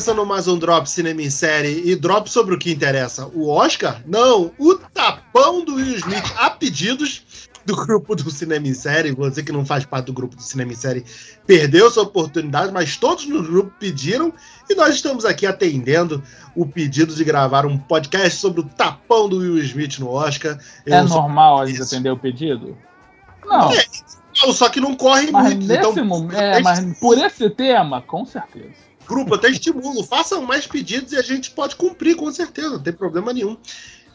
começando mais um Drop Cinema em Série e drop sobre o que interessa. O Oscar? Não, o tapão do Will Smith a pedidos do grupo do Cinema em Série. Você que não faz parte do grupo do Cinema em Série perdeu sua oportunidade, mas todos no grupo pediram e nós estamos aqui atendendo o pedido de gravar um podcast sobre o tapão do Will Smith no Oscar. Eu é normal eles atender o pedido? Não. É, só que não corre mas muito. Nesse então, momento, é, mas por esse tema, com certeza. Grupo, até estimulo. Façam mais pedidos e a gente pode cumprir, com certeza, não tem problema nenhum.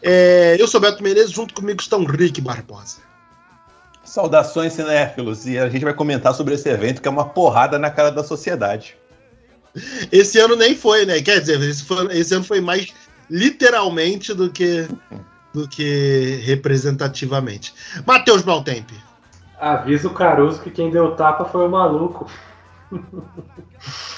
É, eu sou Beto Menezes, junto comigo estão Rick Barbosa. Saudações, cinéfilos, e a gente vai comentar sobre esse evento que é uma porrada na cara da sociedade. Esse ano nem foi, né? Quer dizer, esse, foi, esse ano foi mais literalmente do que do que representativamente. Matheus Baltempe. Avisa o Caruso que quem deu tapa foi o maluco.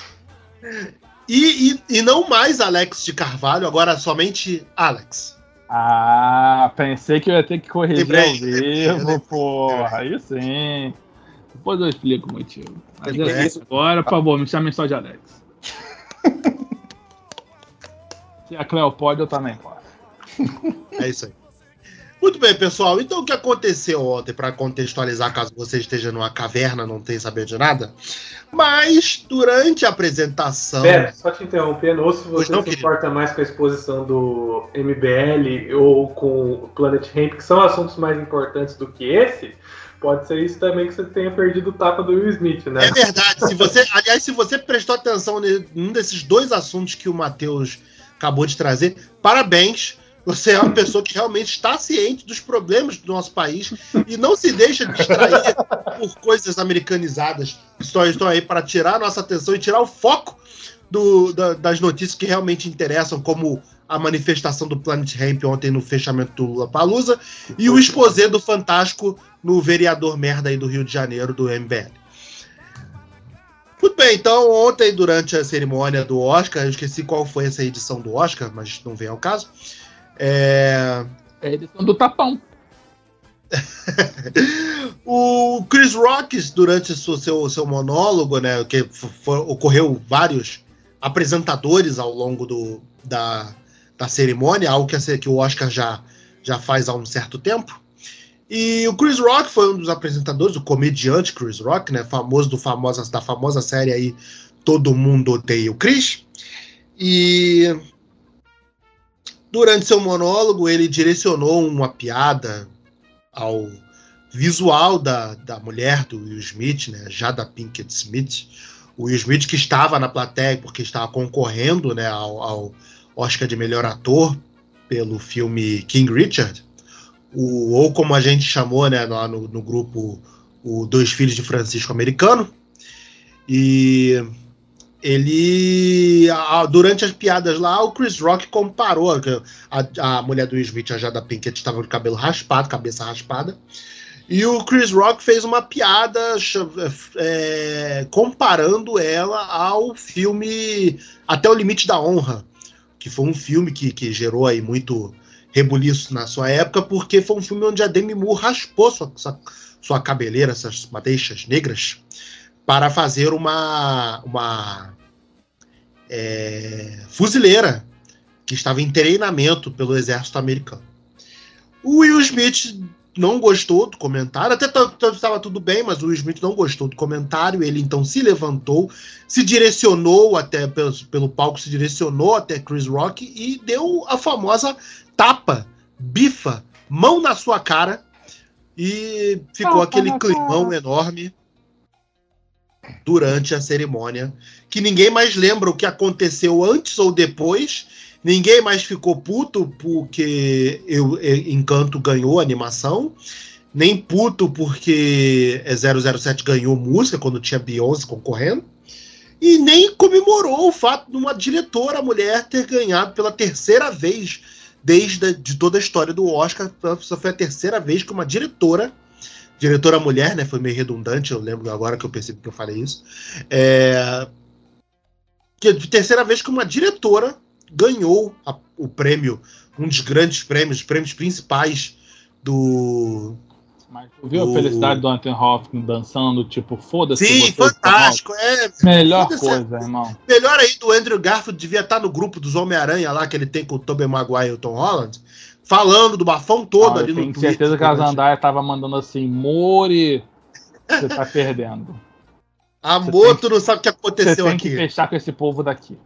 e, e, e não mais Alex de Carvalho, agora somente Alex. Ah, pensei que eu ia ter que corrigir lembrei, ao vivo, lembrei, porra. Aí sim. Depois eu explico o motivo. Mas é isso. Agora, por favor, me chamem só de Alex. Se a Cleo pode, eu também posso. É isso aí. Muito bem, pessoal. Então, o que aconteceu ontem, para contextualizar, caso você esteja numa caverna, não tenha saber de nada. Mas, durante a apresentação. Pera, só te interrompendo, ou se você não, se importa mais com a exposição do MBL ou com o Planet Ramp, que são assuntos mais importantes do que esse, pode ser isso também que você tenha perdido o tapa do Will Smith, né? É verdade. Se você, aliás, se você prestou atenção em um desses dois assuntos que o Matheus acabou de trazer, parabéns você é uma pessoa que realmente está ciente dos problemas do nosso país e não se deixa distrair por coisas americanizadas que só estão aí para tirar a nossa atenção e tirar o foco do, da, das notícias que realmente interessam, como a manifestação do Planet Ramp ontem no fechamento do Lula Palusa e o exposé do Fantástico no vereador merda aí do Rio de Janeiro, do MBL. Muito bem, então ontem, durante a cerimônia do Oscar, eu esqueci qual foi essa edição do Oscar, mas não vem ao caso. É, é a edição do tapão. o Chris Rock, durante o seu, seu monólogo, né, que ocorreu vários apresentadores ao longo do, da, da cerimônia, algo que, que o Oscar já, já faz há um certo tempo. E o Chris Rock foi um dos apresentadores, o comediante Chris Rock, né, famoso do famosa, da famosa série aí Todo Mundo Odeia o Chris. E Durante seu monólogo, ele direcionou uma piada ao visual da, da mulher do Will Smith, né, Jada Pinkett Smith. O Will Smith que estava na plateia porque estava concorrendo né, ao, ao Oscar de melhor ator pelo filme King Richard, o, ou como a gente chamou né, lá no, no grupo, o Dois Filhos de Francisco Americano. E ele durante as piadas lá o Chris Rock comparou a, a mulher do Will Smith a Jada Pinkett estava com cabelo raspado cabeça raspada e o Chris Rock fez uma piada é, comparando ela ao filme Até o Limite da Honra que foi um filme que, que gerou aí muito rebuliço na sua época porque foi um filme onde a Demi Moore raspou sua, sua, sua cabeleira essas madeixas negras para fazer uma, uma é, fuzileira que estava em treinamento pelo exército americano. O Will Smith não gostou do comentário, até estava tudo bem, mas o Will Smith não gostou do comentário. Ele então se levantou, se direcionou até pelo, pelo palco, se direcionou até Chris Rock e deu a famosa tapa, bifa, mão na sua cara e ficou aquele climão enorme durante a cerimônia, que ninguém mais lembra o que aconteceu antes ou depois. Ninguém mais ficou puto porque eu, Encanto ganhou animação, nem puto porque 007 ganhou música quando tinha Beyoncé concorrendo, e nem comemorou o fato de uma diretora mulher ter ganhado pela terceira vez desde de toda a história do Oscar. Essa foi a terceira vez que uma diretora diretora mulher, né? Foi meio redundante, eu lembro agora que eu percebi que eu falei isso. É, que de terceira vez que uma diretora ganhou a, o prêmio, um dos grandes prêmios, os prêmios principais do, Mas tu viu o... a felicidade do Anthony Hopkins dançando, tipo, foda-se. Sim, fantástico. É, Melhor coisa, irmão. Melhor aí do Andrew Garfield devia estar no grupo dos Homem-Aranha lá que ele tem com o Tobey Maguire e o Tom Holland, falando do bafão todo ali no Twitter. Tenho certeza que a Zandaia tava mandando assim, Mori, você tá perdendo. Amor, tu não sabe o que aconteceu aqui. Você tem aqui. que fechar com esse povo daqui.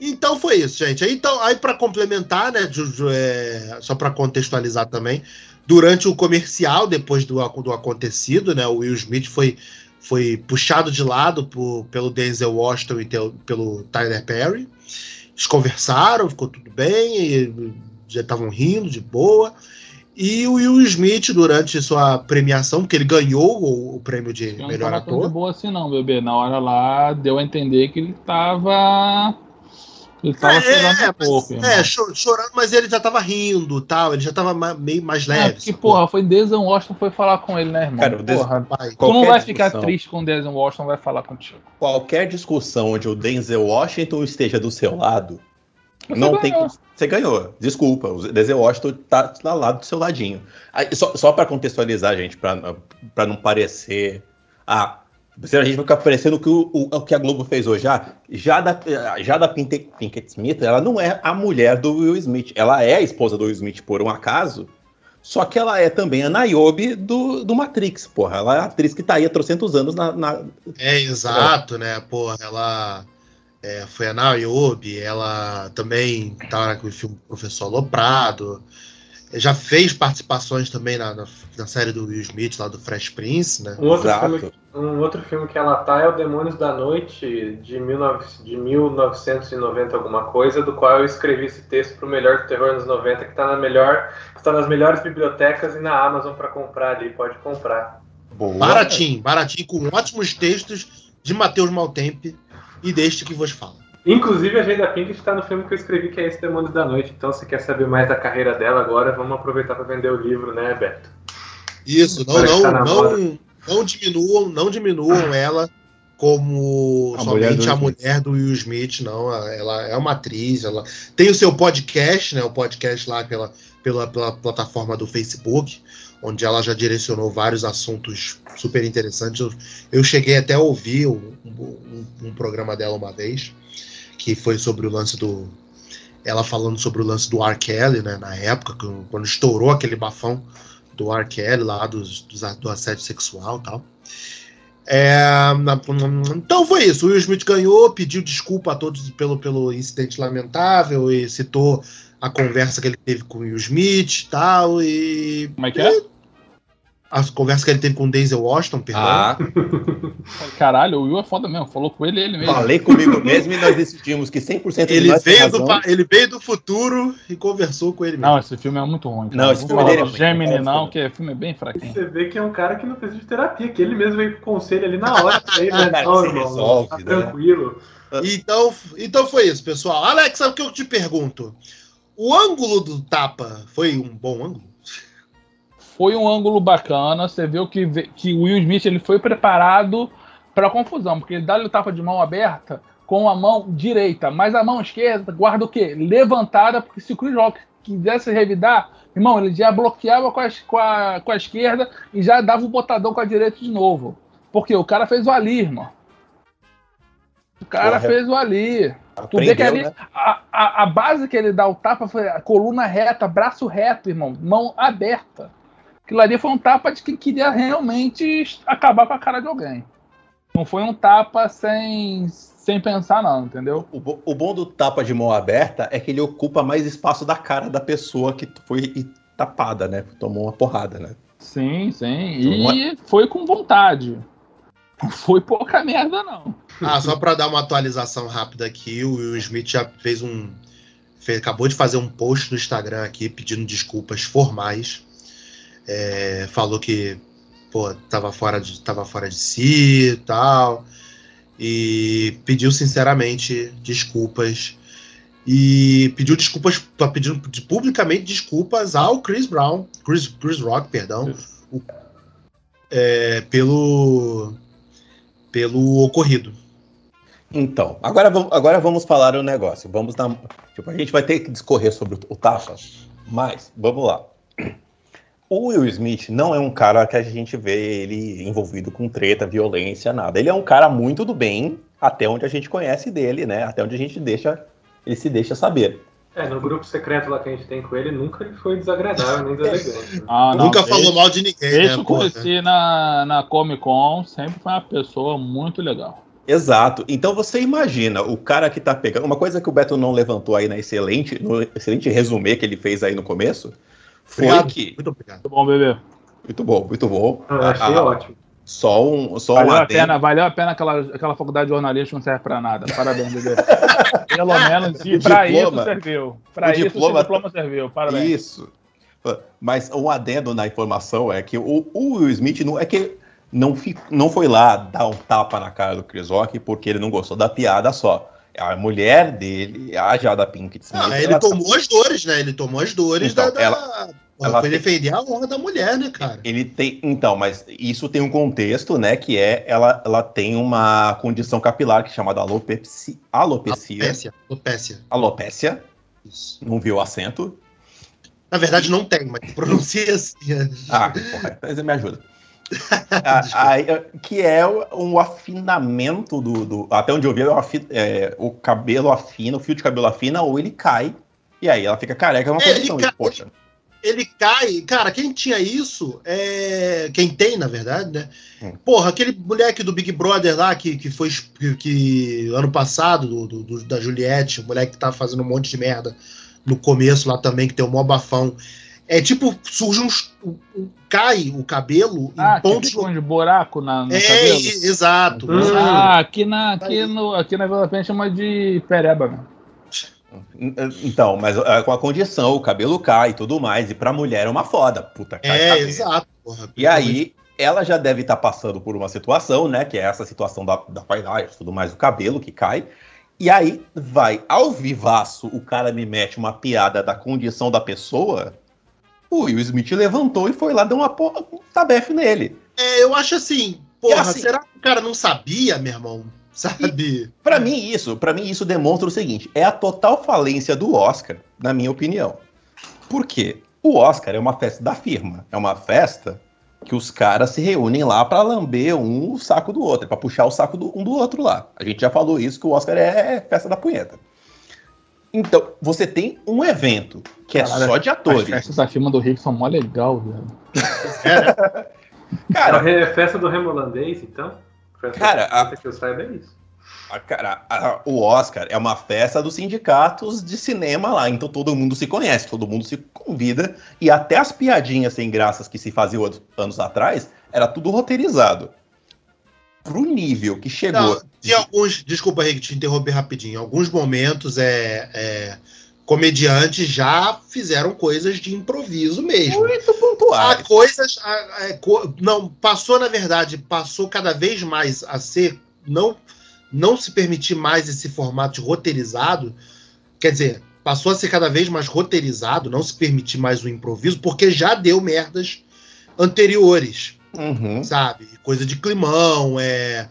Então foi isso, gente. Então, aí para complementar, né, é, só para contextualizar também, durante o comercial, depois do, do acontecido, né, o Will Smith foi, foi puxado de lado por, pelo Denzel Washington e pelo Tyler Perry. Eles conversaram, ficou tudo bem, já estavam rindo de boa. E o Will Smith, durante sua premiação, porque ele ganhou o, o prêmio de Eu melhor não ator. Não boa assim, não, bebê. Na hora lá, deu a entender que ele tava. Ele tava é, chorando é, um pouco. é, chorando, mas ele já tava rindo tal, ele já tava meio mais leve. É, porque, porra, foi Denzel Washington foi falar com ele, né, irmão? Cara, porra, tu não vai ficar triste com o Washington, vai falar contigo. Qualquer discussão onde o Denzel Washington esteja do seu lado, você não ganhou. tem Você ganhou. Desculpa, o Denzel Washington tá lá lado do seu ladinho. Aí, só só para contextualizar, gente, para não parecer. Ah, a gente vai ficar parecendo que o, o, o, que a Globo fez hoje. Ah, já da, já da Pinkett Smith, ela não é a mulher do Will Smith. Ela é a esposa do Will Smith por um acaso. Só que ela é também a Niobe do, do Matrix, porra. Ela é a atriz que tá aí há trocentos anos na. na... É, exato, é. né? Porra, ela é, foi a Niobe, ela também tá com o filme Professor Loprado. Já fez participações também na, na, na, série do Will Smith, lá do Fresh Prince, né? Um outro, filme, um outro filme que ela tá é o Demônios da Noite, de, 19, de 1990 alguma coisa, do qual eu escrevi esse texto pro Melhor do Terror nos 90, que tá, na melhor, está nas melhores bibliotecas e na Amazon para comprar ali, pode comprar. Boa. Baratinho, baratinho, com ótimos textos de Matheus Maltempe e deste que vos fala. Inclusive, a Jada Pinkett está no filme que eu escrevi, que é Esse Demônio da Noite. Então, se quer saber mais da carreira dela agora, vamos aproveitar para vender o livro, né, Beto? Isso, não, não, tá não, não, diminuam, não diminuam ela como a somente mulher a mulher do Will Smith, não. Ela é uma atriz, ela tem o seu podcast, né? O podcast lá pela, pela, pela plataforma do Facebook, onde ela já direcionou vários assuntos super interessantes. Eu, eu cheguei até a ouvir um, um, um programa dela uma vez que foi sobre o lance do. Ela falando sobre o lance do R. Kelly, né? Na época, quando estourou aquele bafão do R. Kelly lá, dos, dos, do assédio sexual e tal. É, então foi isso. O Will Smith ganhou, pediu desculpa a todos pelo, pelo incidente lamentável e citou a conversa que ele teve com o Will Smith e tal. E. Como é que é? A conversa que ele teve com o Denzel Washington, perdão. Ah. Caralho, o Will é foda mesmo, falou com ele ele mesmo. Falei comigo mesmo e nós decidimos que 100% ele veio do Ele veio do futuro e conversou com ele mesmo. Não, esse filme é muito ruim. Cara. Não, esse filme dele é Gemini não, que é filme bem fraquinho. Você vê que é um cara que não precisa de terapia, que ele mesmo veio com conselho ali na hora pra ele, né? Não, irmão, resolve, tá né? tranquilo. Então, então foi isso, pessoal. Alex, sabe o que eu te pergunto? O ângulo do tapa foi um bom ângulo? Foi um ângulo bacana. Você viu que, que o Will Smith ele foi preparado para confusão, porque ele dá o tapa de mão aberta com a mão direita, mas a mão esquerda guarda o quê? Levantada, porque se o Chris Rock quisesse revidar, irmão, ele já bloqueava com a, com a, com a esquerda e já dava o botadão com a direita de novo. Porque o cara fez o ali, irmão. O cara Porra. fez o ali. Aprendeu, tu vê que ali, né? a, a, a, base que ele dá o tapa foi a coluna reta, braço reto, irmão, mão aberta. Aquilo ali foi um tapa de quem queria realmente acabar com a cara de alguém. Não foi um tapa sem, sem pensar, não, entendeu? O, o bom do tapa de mão aberta é que ele ocupa mais espaço da cara da pessoa que foi tapada, né? Tomou uma porrada, né? Sim, sim. E foi com vontade. Não foi pouca merda, não. Ah, só para dar uma atualização rápida aqui, o Will Smith já fez um. Fez, acabou de fazer um post no Instagram aqui pedindo desculpas formais é, falou que pô, tava fora de, tava fora de si e tal. E pediu sinceramente desculpas. E pediu desculpas, pedindo publicamente desculpas ao Chris Brown, Chris, Chris Rock, perdão, o, é, pelo, pelo ocorrido. Então, agora, agora vamos falar o um negócio. Vamos dar, tipo, a gente vai ter que discorrer sobre o, o Tafa, mas vamos lá o Will Smith não é um cara que a gente vê ele envolvido com treta, violência, nada. Ele é um cara muito do bem, até onde a gente conhece dele, né? Até onde a gente deixa, ele se deixa saber. É, no grupo secreto lá que a gente tem com ele, nunca ele foi desagradável nem deselegante. Ah, nunca falou mal de ninguém, desde né? Desde que conheci na, na Comic Con, sempre foi uma pessoa muito legal. Exato. Então você imagina o cara que tá pegando. Uma coisa que o Beto não levantou aí na excelente, no excelente resumê que ele fez aí no começo foi obrigado. que. Muito obrigado. Muito bom, bebê. Muito bom, muito bom. Eu achei ah, ótimo. Só um, só valeu um a pena, valeu a pena aquela, aquela faculdade de jornalismo não serve para nada. Parabéns, bebê. Pelo menos, e para isso serviu. Para isso diploma, o diploma serviu. Parabéns. Isso. Mas um adendo na informação é que o, o Will Smith não é que não, fi, não foi lá dar um tapa na cara do Chris Rock porque ele não gostou da piada só. A mulher dele, a Jada Pinkett Smith... Ah, ele tomou tá... as dores, né? Ele tomou as dores então, da... Ela... Ela foi tem... defender a honra da mulher, né, cara? Ele tem. Então, mas isso tem um contexto, né? Que é ela, ela tem uma condição capilar que é chamada alopecia. Alopecia. Alopécia. Alopécia. Alopécia. Isso. Não viu o acento. Na verdade, não tem, mas pronuncia assim. ah, porra, mas me ajuda. que é um afinamento do, do, Até onde eu vi, é, o cabelo afina, o fio de cabelo afina, ou ele cai, e aí ela fica careca, é uma é, condição. Ele, poxa. Ele, ele, cai, cara, quem tinha isso, é, quem tem, na verdade, né? Hum. Porra, aquele moleque do Big Brother lá, que, que foi que, que ano passado, do, do, da Juliette, o moleque que tá fazendo um monte de merda no começo lá também, que tem um mó bafão. É tipo, surge uns. Um, um, cai o cabelo ah, em pontos. Tipo de buraco na, no é, cabelo. exato. Hum. Ah, aqui na, aqui, no, aqui na Vila Penha chama de pereba, né? Então, mas é, com a condição, o cabelo cai e tudo mais, e pra mulher é uma foda, puta cara. É, exato. Porra, e aí, ela já deve estar tá passando por uma situação, né, que é essa situação da, da paisagem, tudo mais, o cabelo que cai, e aí vai, ao vivaço, o cara me mete uma piada da condição da pessoa, o Will Smith levantou e foi lá dar uma porra, um tabefe nele. É, eu acho assim, porra, assim, será que o cara não sabia, meu irmão? Sabe? Para mim isso, para mim isso demonstra o seguinte, é a total falência do Oscar, na minha opinião. Por quê? O Oscar é uma festa da firma, é uma festa que os caras se reúnem lá para lamber um o saco do outro, para puxar o saco do, um do outro lá. A gente já falou isso que o Oscar é festa da punheta. Então, você tem um evento que é só de atores. As festas da firma do Rick são mó legal, velho. É. Cara, é a festa do remolandês, então? Festa cara, a, que eu saiba é isso. A, cara, a, o Oscar é uma festa dos sindicatos de cinema lá, então todo mundo se conhece, todo mundo se convida, e até as piadinhas sem graças que se faziam anos atrás, era tudo roteirizado pro nível que chegou. Não, de alguns, desculpa, Rick, te interromper rapidinho. Em alguns momentos, é, é, comediantes já fizeram coisas de improviso mesmo. Muito pontuais. Há coisas. A, a, co, não, passou, na verdade, passou cada vez mais a ser. Não, não se permitir mais esse formato roteirizado. Quer dizer, passou a ser cada vez mais roteirizado, não se permitir mais o improviso, porque já deu merdas anteriores. Uhum. Sabe? Coisa de climão, é.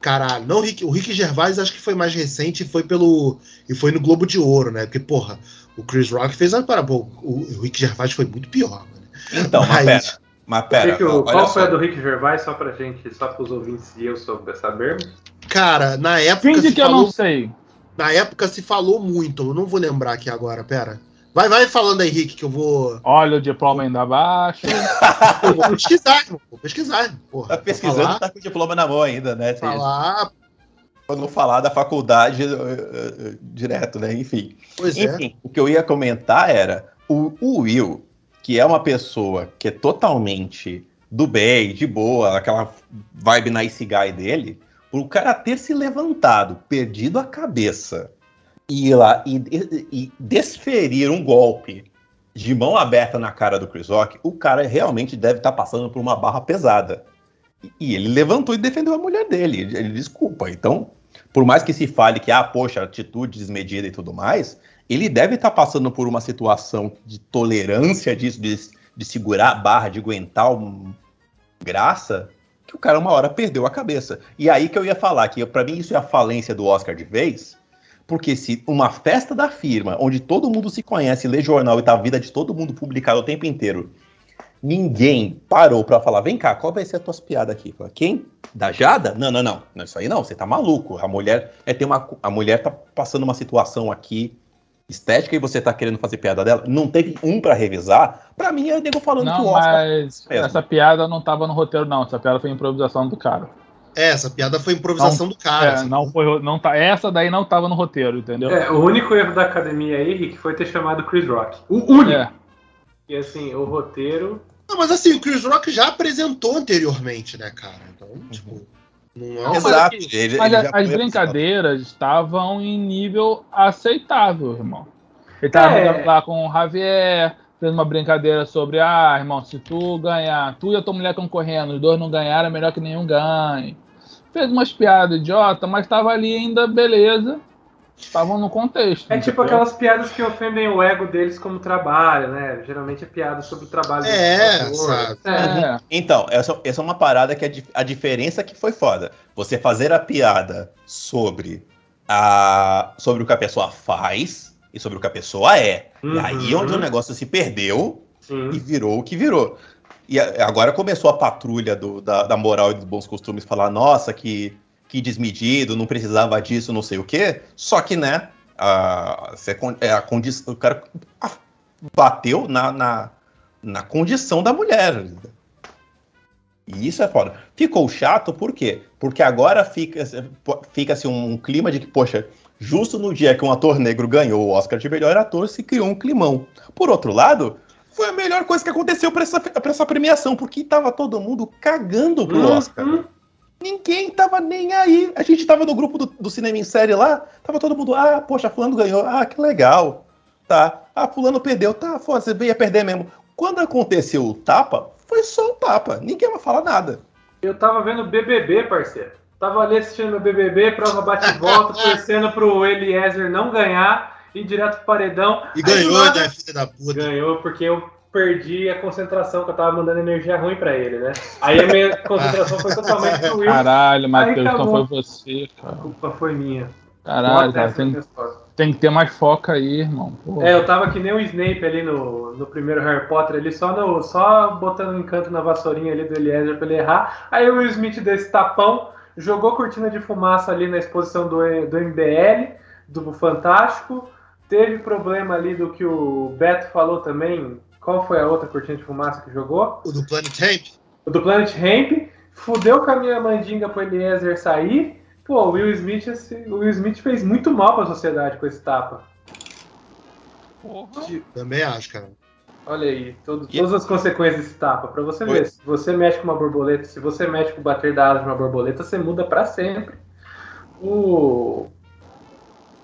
Caralho. Não, o Rick, o Rick Gervais acho que foi mais recente e foi pelo. E foi no Globo de Ouro, né? Porque, porra, o Chris Rock fez a para o, o Rick Gervais foi muito pior, mano. Então, mas, mas pera. Mas pera. Que, qual foi a do Rick Gervais, só pra gente, só para os ouvintes e eu sabermos? Cara, na época. Finge que falou, eu não sei. Na época se falou muito, eu não vou lembrar aqui agora, pera. Vai, vai falando aí, Henrique, que eu vou. Olha o diploma ainda abaixo. eu vou pesquisar, irmão. Vou pesquisar, porra. Tá pesquisando, tá com o diploma na mão ainda, né? Falar. Pra não falar da faculdade uh, uh, direto, né? Enfim. Pois é. Enfim, é. o que eu ia comentar era o, o Will, que é uma pessoa que é totalmente do bem, de boa, aquela vibe nice guy dele, o cara ter se levantado, perdido a cabeça ir lá e, e, desferir um golpe de mão aberta na cara do Chris Rock, o cara realmente deve estar tá passando por uma barra pesada. E ele levantou e defendeu a mulher dele. Ele, desculpa. Então, por mais que se fale que, ah, poxa, atitude desmedida e tudo mais, ele deve estar tá passando por uma situação de tolerância disso, de, de segurar a barra, de aguentar um graça, que o cara uma hora perdeu a cabeça. E aí que eu ia falar que, para mim, isso é a falência do Oscar de vez, porque se uma festa da firma, onde todo mundo se conhece, lê jornal e tá a vida de todo mundo publicada o tempo inteiro, Ninguém parou para falar, vem cá, qual vai ser a tua piada aqui? Fala, Quem? Da Jada? Não, não, não. Não, isso aí não, você tá maluco. A mulher é tem uma a mulher tá passando uma situação aqui estética e você tá querendo fazer piada dela. Não teve um para revisar. Para mim é nego falando não, que o Oscar mas essa piada não tava no roteiro não, essa piada foi improvisação do cara. É, essa piada foi improvisação não, do cara. É, assim. não foi, não tá, essa daí não tava no roteiro, entendeu? É, o único erro da academia aí, Rick, foi ter chamado Chris Rock. O único. É. E assim, o roteiro. Não, mas assim, o Chris Rock já apresentou anteriormente, né, cara? Então, uhum. tipo. Não é Exato. Mas, ele, mas ele as brincadeiras estavam em nível aceitável, irmão. Ele tava é. lá com o Javier, fez uma brincadeira sobre, ah, irmão, se tu ganhar, tu e a tua mulher estão correndo, os dois não ganharam, é melhor que nenhum ganhe fez umas piadas idiota, mas tava ali ainda, beleza. Estavam no contexto. É tipo aquelas piadas que ofendem o ego deles como trabalho, né? Geralmente é piada sobre o trabalho. É, sabe? É. Então, essa, essa é uma parada que a, a diferença que foi foda. Você fazer a piada sobre, a, sobre o que a pessoa faz e sobre o que a pessoa é. Uhum. E aí é onde o negócio se perdeu e virou o que virou. E agora começou a patrulha do, da, da, moral e dos bons costumes falar, nossa, que, que desmedido, não precisava disso, não sei o quê. Só que, né, a, é a condição. O cara bateu na, na, na condição da mulher. E isso é foda. Ficou chato por quê? Porque agora fica, fica assim, um clima de que, poxa, justo no dia que um ator negro ganhou o Oscar de melhor ator, se criou um climão. Por outro lado, foi a melhor coisa que aconteceu para essa, pra essa premiação, porque tava todo mundo cagando pro uhum. Oscar. Ninguém tava nem aí. A gente tava no grupo do, do, cinema em série lá, tava todo mundo, ah, poxa, fulano ganhou, ah, que legal. Tá. Ah, fulano perdeu, tá, foda, você veio a perder mesmo. Quando aconteceu o tapa, foi só um tapa. Ninguém vai falar nada. Eu tava vendo BBB, parceiro. Tava ali assistindo o BBB, prova bate e volta, torcendo pro Eliezer não ganhar ir direto pro paredão. E ganhou, né, filha da puta? Ganhou, porque eu perdi a concentração, que eu tava mandando energia ruim pra ele, né? Aí a minha concentração foi totalmente pro Will. Caralho, Matheus, então foi você, cara. A culpa foi minha. Caralho, cara, tem, tem, que ter mais foca aí, irmão. Porra. É, eu tava que nem o Snape ali no, no primeiro Harry Potter, ali só, no, só botando um encanto na vassourinha ali do Eliezer pra ele errar. Aí o Will Smith desse tapão, jogou cortina de fumaça ali na exposição do, do MBL, do Fantástico, Teve problema ali do que o Beto falou também. Qual foi a outra cortina de fumaça que jogou? O do Planet Ramp. O do Planet Ramp. Fudeu com a minha mandinga pro Eliezer sair. Pô, o Will Smith, o Will Smith fez muito mal pra sociedade com esse tapa. Porra. Também acho, cara. Olha aí, todo, todas as consequências desse tapa. Pra você ver, se você mexe com uma borboleta, se você mexe com o bater da asa de uma borboleta, você muda para sempre o,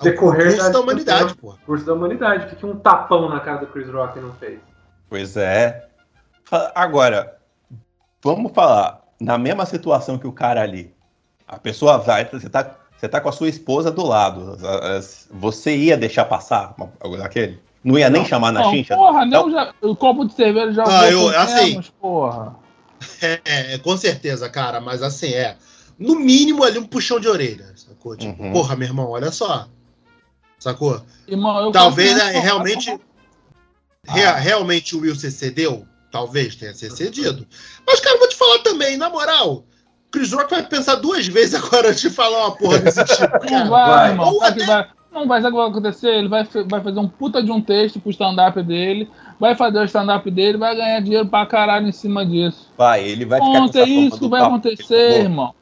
decorrer curso da, da humanidade, pô. Curso da humanidade. O que, que um tapão na cara do Chris Rock não fez? Pois é. Agora, vamos falar. Na mesma situação que o cara ali, a pessoa vai, você tá, você tá com a sua esposa do lado. Você ia deixar passar aquele? Não ia nem chamar na chincha? Porra, não, já, o copo de cerveja já ah, eu, assim, porra. É, é, com certeza, cara, mas assim, é. No mínimo ali um puxão de orelha, sacou? Tipo, uhum. porra, meu irmão, olha só. Sacou? Irmão, Talvez né, realmente. Ah. realmente o Wilson cedeu? Talvez tenha se cedido. Mas, cara, vou te falar também, na moral. Chris Rock vai pensar duas vezes agora de falar uma porra desse tipo. Cara. Não vai, vai. irmão. Ou até... vai. Não vai, sabe o que vai acontecer? Ele vai, vai fazer um puta de um texto pro stand-up dele, vai fazer o stand-up dele, vai ganhar dinheiro pra caralho em cima disso. Vai, ele vai ficar Ponto, é isso que vai acontecer, irmão.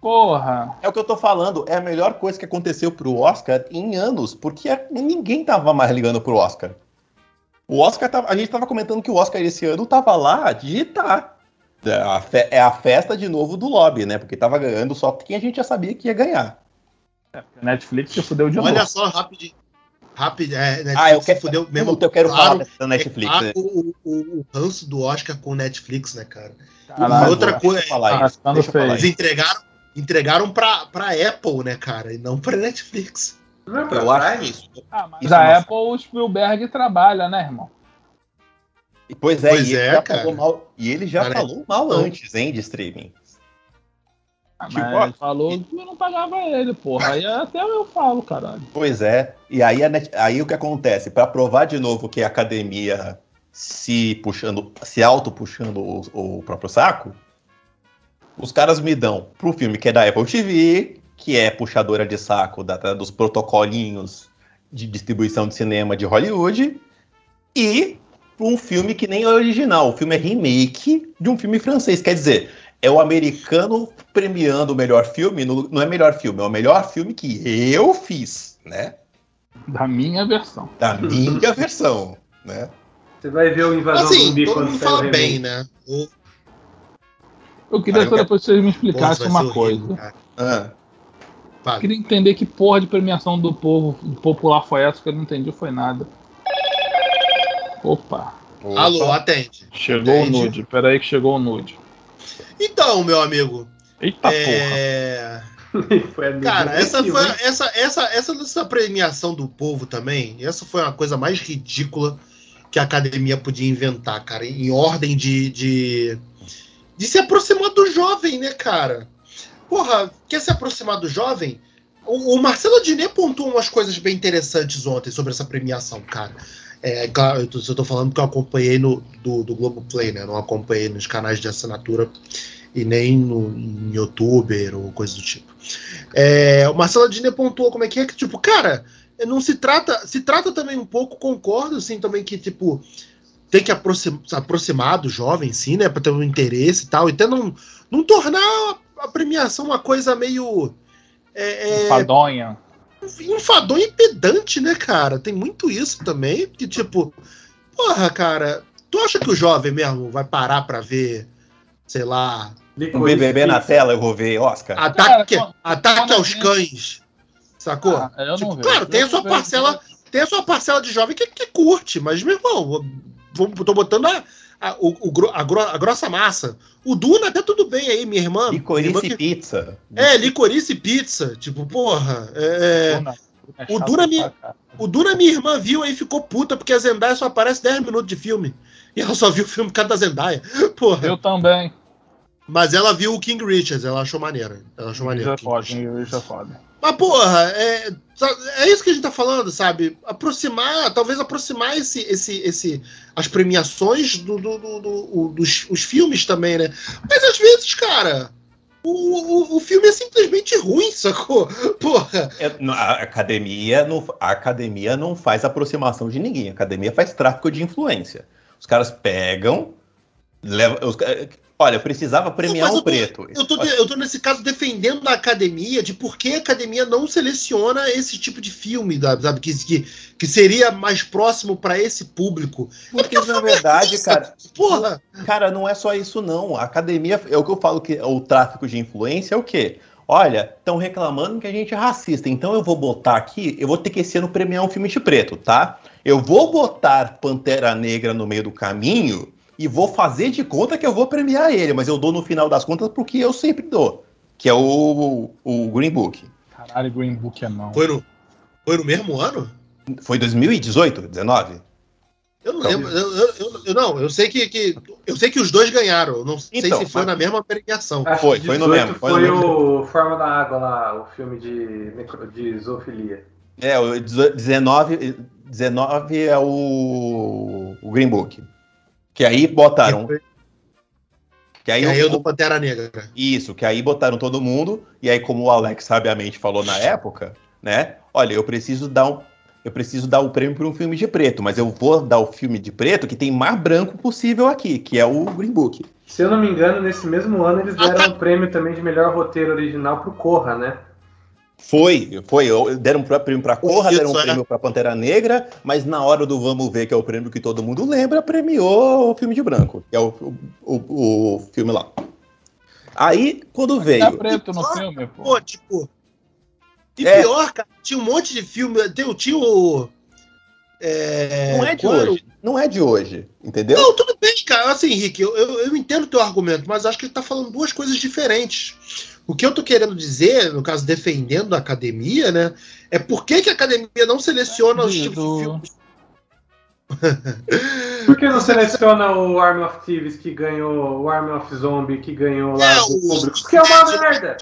Porra! É o que eu tô falando, é a melhor coisa que aconteceu pro Oscar em anos, porque ninguém tava mais ligando pro Oscar. O Oscar tava, a gente tava comentando que o Oscar esse ano tava lá digitar. É, é a festa de novo do lobby, né? Porque tava ganhando só quem a gente já sabia que ia ganhar. É, Netflix se fudeu de novo. Olha só, rapidinho. Rápido, é, Netflix ah, eu quero, fudeu mesmo. Eu quero claro, falar da Netflix. É claro, o, o, o ranço do Oscar com o Netflix, né, cara? Caralho, outra coisa. Falar ah, eles entregaram entregaram pra, pra Apple, né, cara? E não pra Netflix. Não é pra eu acho isso. Ah, mas isso a é Apple, o Spielberg trabalha, né, irmão? E, pois é, pois e, é ele cara. Mal, e ele já cara, falou mal antes, hein, de streaming. Ah, tipo, mas ele falou que eu não pagava ele, porra. Aí até eu falo, caralho. Pois é. E aí, Net... aí o que acontece? Para provar de novo que a academia se puxando, se auto-puxando o, o, próprio saco, os caras me dão pro filme que é da Apple TV, que é puxadora de saco da, dos protocolinhos de distribuição de cinema de Hollywood, e um filme que nem é original. O filme é remake de um filme francês. Quer dizer, é o americano premiando o melhor filme. No, não é melhor filme, é o melhor filme que eu fiz, né? Da minha versão. Da minha versão, né? Você vai ver o Invasão assim, Zumbi todo mundo fala bem, né? O... Eu queria só depois que vocês me explicassem uma coisa. Ah. Eu queria entender que porra de premiação do povo do popular foi essa que eu não entendi, foi nada. Opa. Opa. Alô, atende. Chegou atende. o nude. Pera aí que chegou o nude. Então, meu amigo. Eita é... porra. Cara, essa foi essa, essa, essa, essa premiação do povo também. Essa foi uma coisa mais ridícula que a academia podia inventar, cara, em ordem de, de, de se aproximar do jovem, né, cara? Porra, quer se aproximar do jovem? O, o Marcelo Diné pontuou umas coisas bem interessantes ontem sobre essa premiação, cara. É, claro, eu tô falando que eu acompanhei no, do, do Globoplay, né? Não acompanhei nos canais de assinatura e nem no, em youtuber ou coisa do tipo. É, o Marcelo Diné pontuou como é que é que, tipo, cara, não se trata, se trata também um pouco, concordo, assim, também que, tipo, tem que aproximar, aproximar do jovem, sim, né, para ter um interesse e tal, e até não, não tornar a premiação uma coisa meio... É, é enfadonha. Enfadonha e pedante, né, cara? Tem muito isso também, que, tipo, porra, cara, tu acha que o jovem mesmo vai parar para ver, sei lá... Um BBB na tela, eu vou ver, Oscar. Ataque, cara, ataque aos cães Sacou? Ah, tipo, claro, tem a sua parcela, tem a sua parcela de jovem que, que curte, mas, meu irmão, vou, tô botando a, a, o, a, a, grossa massa. O Duna até tudo bem aí, minha irmã. Licorice irmã que... pizza. É, licorice pizza. Tipo, porra. É, é o, Duna, minha, o Duna, minha irmã, viu aí ficou puta porque a Zendaya só aparece 10 minutos de filme. E ela só viu o filme por causa da Zendaya. Porra. Eu também. Mas ela viu o King Richards, ela achou maneiro. Ela achou maneiro. King Richards é foda, King Richards é foda. Mas, porra, é, é isso que a gente tá falando, sabe? Aproximar, talvez aproximar esse, esse, esse, as premiações do, do, do, do dos os filmes também, né? Mas às vezes, cara, o, o, o filme é simplesmente ruim, sacou? Porra. É, a, academia não, a academia não faz aproximação de ninguém. A academia faz tráfico de influência. Os caras pegam, levam, os, Olha, eu precisava premiar um preto. Eu tô, eu tô nesse caso defendendo a academia de por que a academia não seleciona esse tipo de filme, sabe? Que, que, que seria mais próximo para esse público. Porque, porque na verdade, cara. Porra! Cara, não é só isso, não. A academia, é o que eu falo que o tráfico de influência é o quê? Olha, estão reclamando que a gente é racista, então eu vou botar aqui, eu vou ter que esse ano premiar um filme de preto, tá? Eu vou botar Pantera Negra no meio do caminho e vou fazer de conta que eu vou premiar ele, mas eu dou no final das contas porque eu sempre dou, que é o, o Green Book. Caralho, Green Book é não. Foi no, foi no mesmo ano? Foi 2018, 19? Eu não lembro. Eu, eu, eu, não, eu sei que, que, eu sei que os dois ganharam. Não sei então, se foi mas... na mesma premiação. Foi, foi no mesmo. Foi, foi no o Forma da Água lá, o filme de, de zoofilia. É, o 19, 19 é o, o Green Book. Que aí botaram. Que aí, que aí o, do Pantera Negra. Isso, que aí botaram todo mundo, e aí, como o Alex sabiamente falou na época, né? Olha, eu preciso dar um. Eu preciso dar o prêmio para um filme de preto, mas eu vou dar o filme de preto que tem mais branco possível aqui, que é o Green Book. Se eu não me engano, nesse mesmo ano eles deram o um prêmio também de melhor roteiro original pro Corra, né? Foi, foi. Deram um prêmio para Corra, deram um prêmio para Pantera Negra, mas na hora do Vamos Ver, que é o prêmio que todo mundo lembra, premiou o filme de branco, que é o, o, o, o filme lá. Aí, quando veio. Tá preto no filme, pô. pô tipo. E é. pior, cara, tinha um monte de filme. Tinha o. É, não é de hoje. Não é de hoje, entendeu? Não, tudo bem, cara. Assim, Henrique, eu, eu, eu entendo o teu argumento, mas acho que ele tá falando duas coisas diferentes. O que eu tô querendo dizer, no caso, defendendo a academia, né? É por que, que a academia não seleciona os tipos de filmes. Por que não seleciona o Army of Thieves que ganhou, o Army of Zombie que ganhou lá é, o público? Porque é uma merda!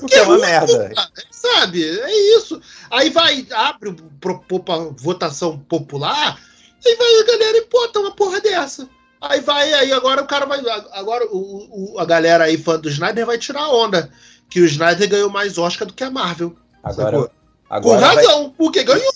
Porque é uma merda. Sabe? É isso. Aí vai, abre para votação popular Aí vai a galera e bota uma porra dessa. Aí vai, aí agora o cara vai. Agora o, o, a galera aí, fã do Snyder, vai tirar a onda. Que o Snyder ganhou mais Oscar do que a Marvel. Agora, agora Com razão, vai... porque ganhou.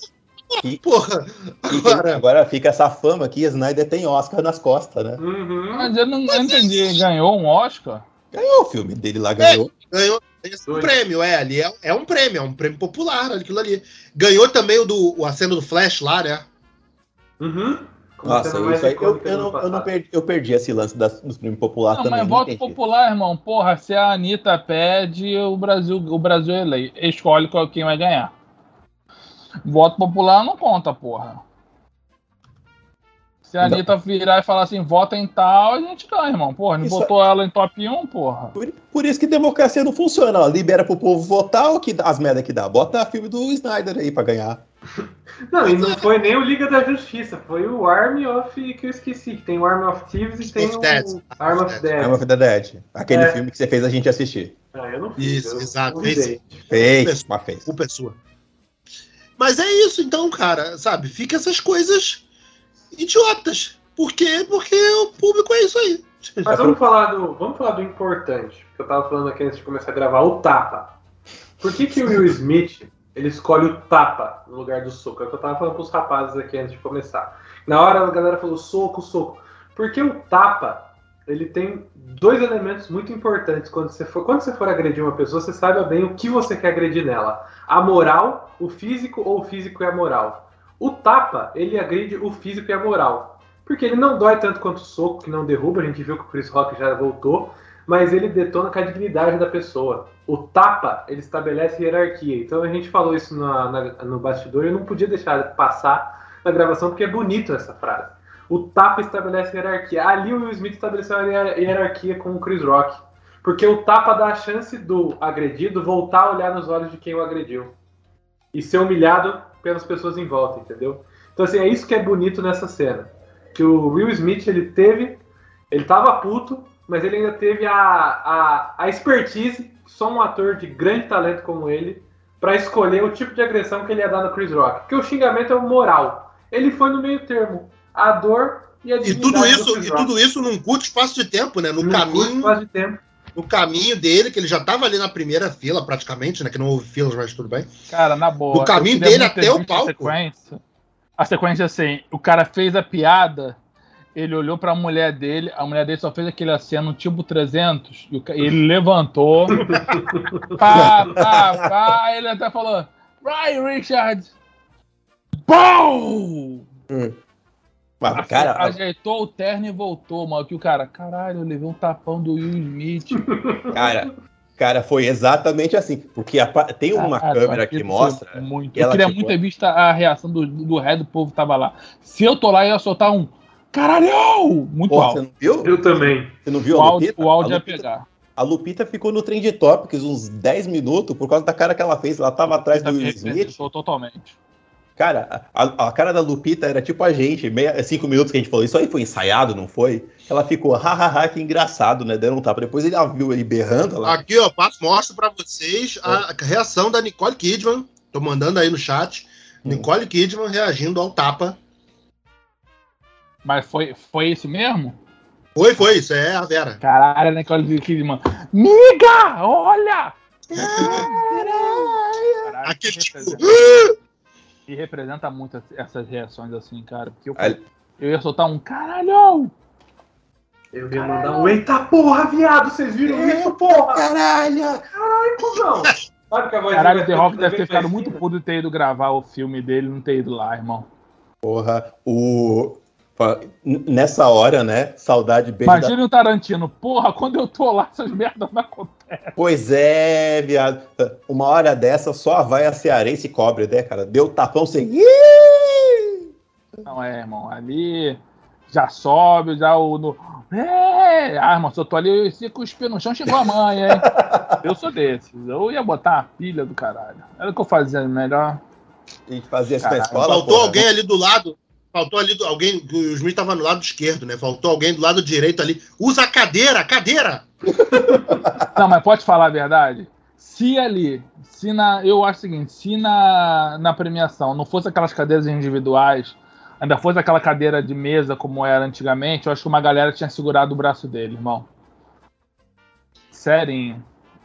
E, Porra, agora... agora fica essa fama que Snyder tem Oscar nas costas, né? Uhum. Mas eu não, eu entendi, ganhou um Oscar? Ganhou o filme dele lá, ganhou. É, ganhou esse um prêmio, é, ali é, é, um prêmio, é um prêmio popular, aquilo ali. Ganhou também o do a cena do Flash lá, né? Uhum. Nossa, isso aí, eu, eu, não, eu, não perdi, eu perdi esse lance das, dos prêmios populares também. Mas voto popular, irmão, porra, se a Anitta pede, o Brasil, o Brasil ele, escolhe quem vai ganhar. Voto popular não conta, porra. Se a Anitta virar e falar assim, vota em tal, a gente ganha, irmão. Porra, não isso botou é... ela em top 1, porra. Por, por, isso que democracia não funciona. Ó. Libera pro povo votar o que as merdas que dá. Bota filme do Snyder aí pra ganhar. Não, e não foi nem o Liga da Justiça, foi o Army of que eu esqueci, que tem o Army of Thieves e tem o Arm of Dead. Arm of the Dead. Aquele é. filme que você fez a gente assistir. Ah, eu não fiz. Isso, eu exato. Fez, fez, mas fez. Culpa é sua. Mas é isso, então, cara, sabe? Fica essas coisas idiotas. Por quê? Porque o público é isso aí. Mas vamos falar do, vamos falar do importante, que eu tava falando aqui antes de começar a gravar, o tapa. Por que, que o Will Smith ele escolhe o tapa no lugar do soco? É o que eu tava falando pros rapazes aqui antes de começar. Na hora a galera falou soco, soco. Porque o tapa, ele tem dois elementos muito importantes. Quando você for, quando você for agredir uma pessoa, você saiba bem o que você quer agredir nela. A moral, o físico ou o físico e a moral. O tapa, ele agride o físico e a moral. Porque ele não dói tanto quanto o soco, que não derruba. A gente viu que o Chris Rock já voltou. Mas ele detona com a dignidade da pessoa. O tapa, ele estabelece hierarquia. Então a gente falou isso na, na, no bastidor e eu não podia deixar passar na gravação porque é bonito essa frase. O tapa estabelece hierarquia. Ali o Will Smith estabeleceu a hierarquia com o Chris Rock. Porque o tapa dá a chance do agredido voltar a olhar nos olhos de quem o agrediu. E ser humilhado pelas pessoas em volta, entendeu? Então, assim, é isso que é bonito nessa cena. Que o Will Smith, ele teve. Ele tava puto, mas ele ainda teve a, a, a expertise, só um ator de grande talento como ele, para escolher o tipo de agressão que ele ia dar no Chris Rock. Porque o xingamento é o moral. Ele foi no meio termo. A dor e a E tudo isso, e tudo isso num curto espaço de tempo, né? No num caminho. Curto espaço de tempo no caminho dele, que ele já tava ali na primeira fila, praticamente, né? Que não houve filas, mas tudo bem. Cara, na boa. No caminho dele até o palco. A sequência, a sequência, assim, o cara fez a piada, ele olhou pra mulher dele, a mulher dele só fez aquele aceno tipo 300, e ele levantou. pá, pá, pá, ele até falou: Vai, Richard! BOOM! Hum. Mas, cara, ajeitou o terno e voltou, mano. Que o cara, caralho, eu levei um tapão do Will Smith. Cara, cara, foi exatamente assim. Porque a, tem uma ah, câmera que mostra. Muito. Que eu queria muito ter visto a reação do, do resto do povo que tava lá. Se eu tô lá, eu ia soltar um. Caralho! Muito Pô, alto. Você não viu? Eu também. Você não viu o a áudio, Lupita? O áudio ia pegar. A Lupita ficou no Trend Topics uns 10 minutos por causa da cara que ela fez. Ela tava atrás do Will Smith. Totalmente. Cara, a, a, cara da Lupita era tipo a gente, meia, cinco minutos que a gente falou, isso aí foi ensaiado, não foi? Ela ficou, hahaha, que engraçado, né? Dando um tapa. Depois ele viu ele berrando lá. Aqui, ó, passo, mostro pra vocês a, a reação da Nicole Kidman. Tô mandando aí no chat. Hum. Nicole Kidman reagindo ao tapa. Mas foi, foi esse mesmo? Foi, foi, isso é a Vera. Caralho, Nicole Kidman. Miga, olha! Caralho, Aquele tipo e representa muito essas reações assim, cara. Porque eu, eu ia soltar um caralho! Eu ia mandar um eita porra, viado! Vocês viram eita, isso, porra? Caralho! Caralho, cuzão! Sabe que a voz Caralho, The Rock deve ter ficado muito puto de ter ido gravar o filme dele e não ter ido lá, irmão. Porra, o. Nessa hora, né? Saudade bem. Imagina da... o Tarantino, porra, quando eu tô lá, essas merdas não acontecem. Pois é, viado. Uma hora dessa só vai a cearense cobre, né, cara? Deu tapão sem. Não é, irmão. Ali já sobe, já o. No... É, ah, irmão, se eu tô ali, se cuspir no chão, chegou a mãe, hein? eu sou desses. Eu ia botar a pilha do caralho. Era o que eu fazia melhor. A gente fazia isso na escola. Faltou alguém ali do lado Faltou ali alguém, o Smith estava no lado esquerdo, né? Faltou alguém do lado direito ali. Usa a cadeira, a cadeira! Não, mas pode falar a verdade? Se ali, se na. Eu acho o seguinte, se na, na premiação não fosse aquelas cadeiras individuais, ainda fosse aquela cadeira de mesa como era antigamente, eu acho que uma galera tinha segurado o braço dele, irmão. Sério.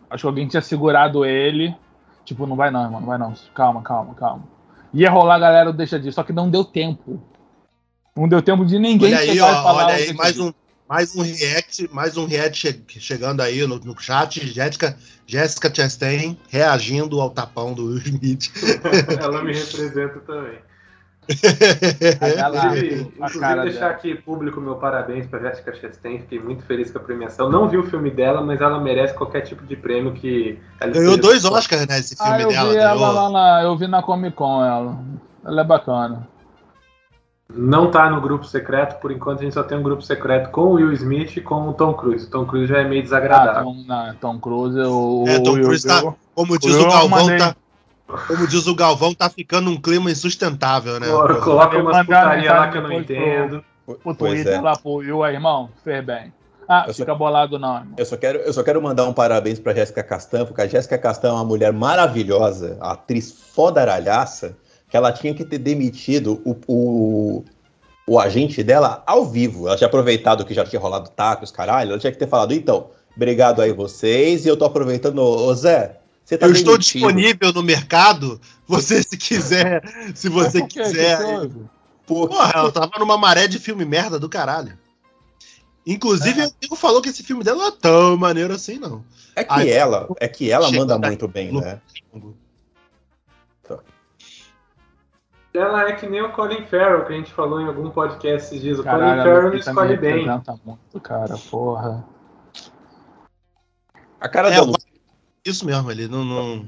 Acho que alguém tinha segurado ele. Tipo, não vai não, irmão, não vai não. Calma, calma, calma. Ia rolar galera deixa disso, só que não deu tempo. Não deu tempo de ninguém olha aí, ó, Olha aí, mais um, mais um react, mais um react chegando aí no, no chat. Jéssica, Jéssica Chastain reagindo ao tapão do Will Smith. Ela me representa também. inclusive, inclusive deixar dela. aqui público meu parabéns para Jessica Chastain, fiquei muito feliz com a premiação. Não vi o filme dela, mas ela merece qualquer tipo de prêmio que ela Ganhou dois Oscars, né, esse filme ah, eu dela. Vi ela lá na, eu vi na Comic Con ela. Ela é bacana. Não tá no grupo secreto, por enquanto a gente só tem um grupo secreto com o Will Smith e com o Tom Cruise. O Tom Cruise já é meio desagradável. Ah, Tom, não, Tom Cruise, o, é, Tom Cruise tá, como diz o, o Galvão, tá, como diz o Galvão, tá ficando um clima insustentável, né? Coloca, coloca umas putaria lá que eu não entendo. O Twitter é. lá pro Will aí, irmão, fez bem. Ah, eu fica só, bolado não. Irmão. Eu só, quero, eu só quero mandar um parabéns pra Jéssica Castan, porque a Jéssica Castan é uma mulher maravilhosa, atriz fodaralhaça, que ela tinha que ter demitido o, o, o agente dela ao vivo. Ela tinha aproveitado que já tinha rolado tacos, caralho, ela tinha que ter falado, então, obrigado aí vocês, e eu tô aproveitando, ô Zé, você tá eu demitido. estou disponível no mercado. Você, se quiser, se você quiser. Porra, ela tava numa maré de filme merda do caralho. Inclusive, é. o falou que esse filme dela não é tão maneiro assim, não. É que Aí, ela, é que ela manda muito bem, né? Ela é que nem o Colin Farrell, que a gente falou em algum podcast esses dias. O Caralho, Colin Farrell não escolhe bem. muito, cara, porra. A cara é, do... Isso mesmo, ele não, não,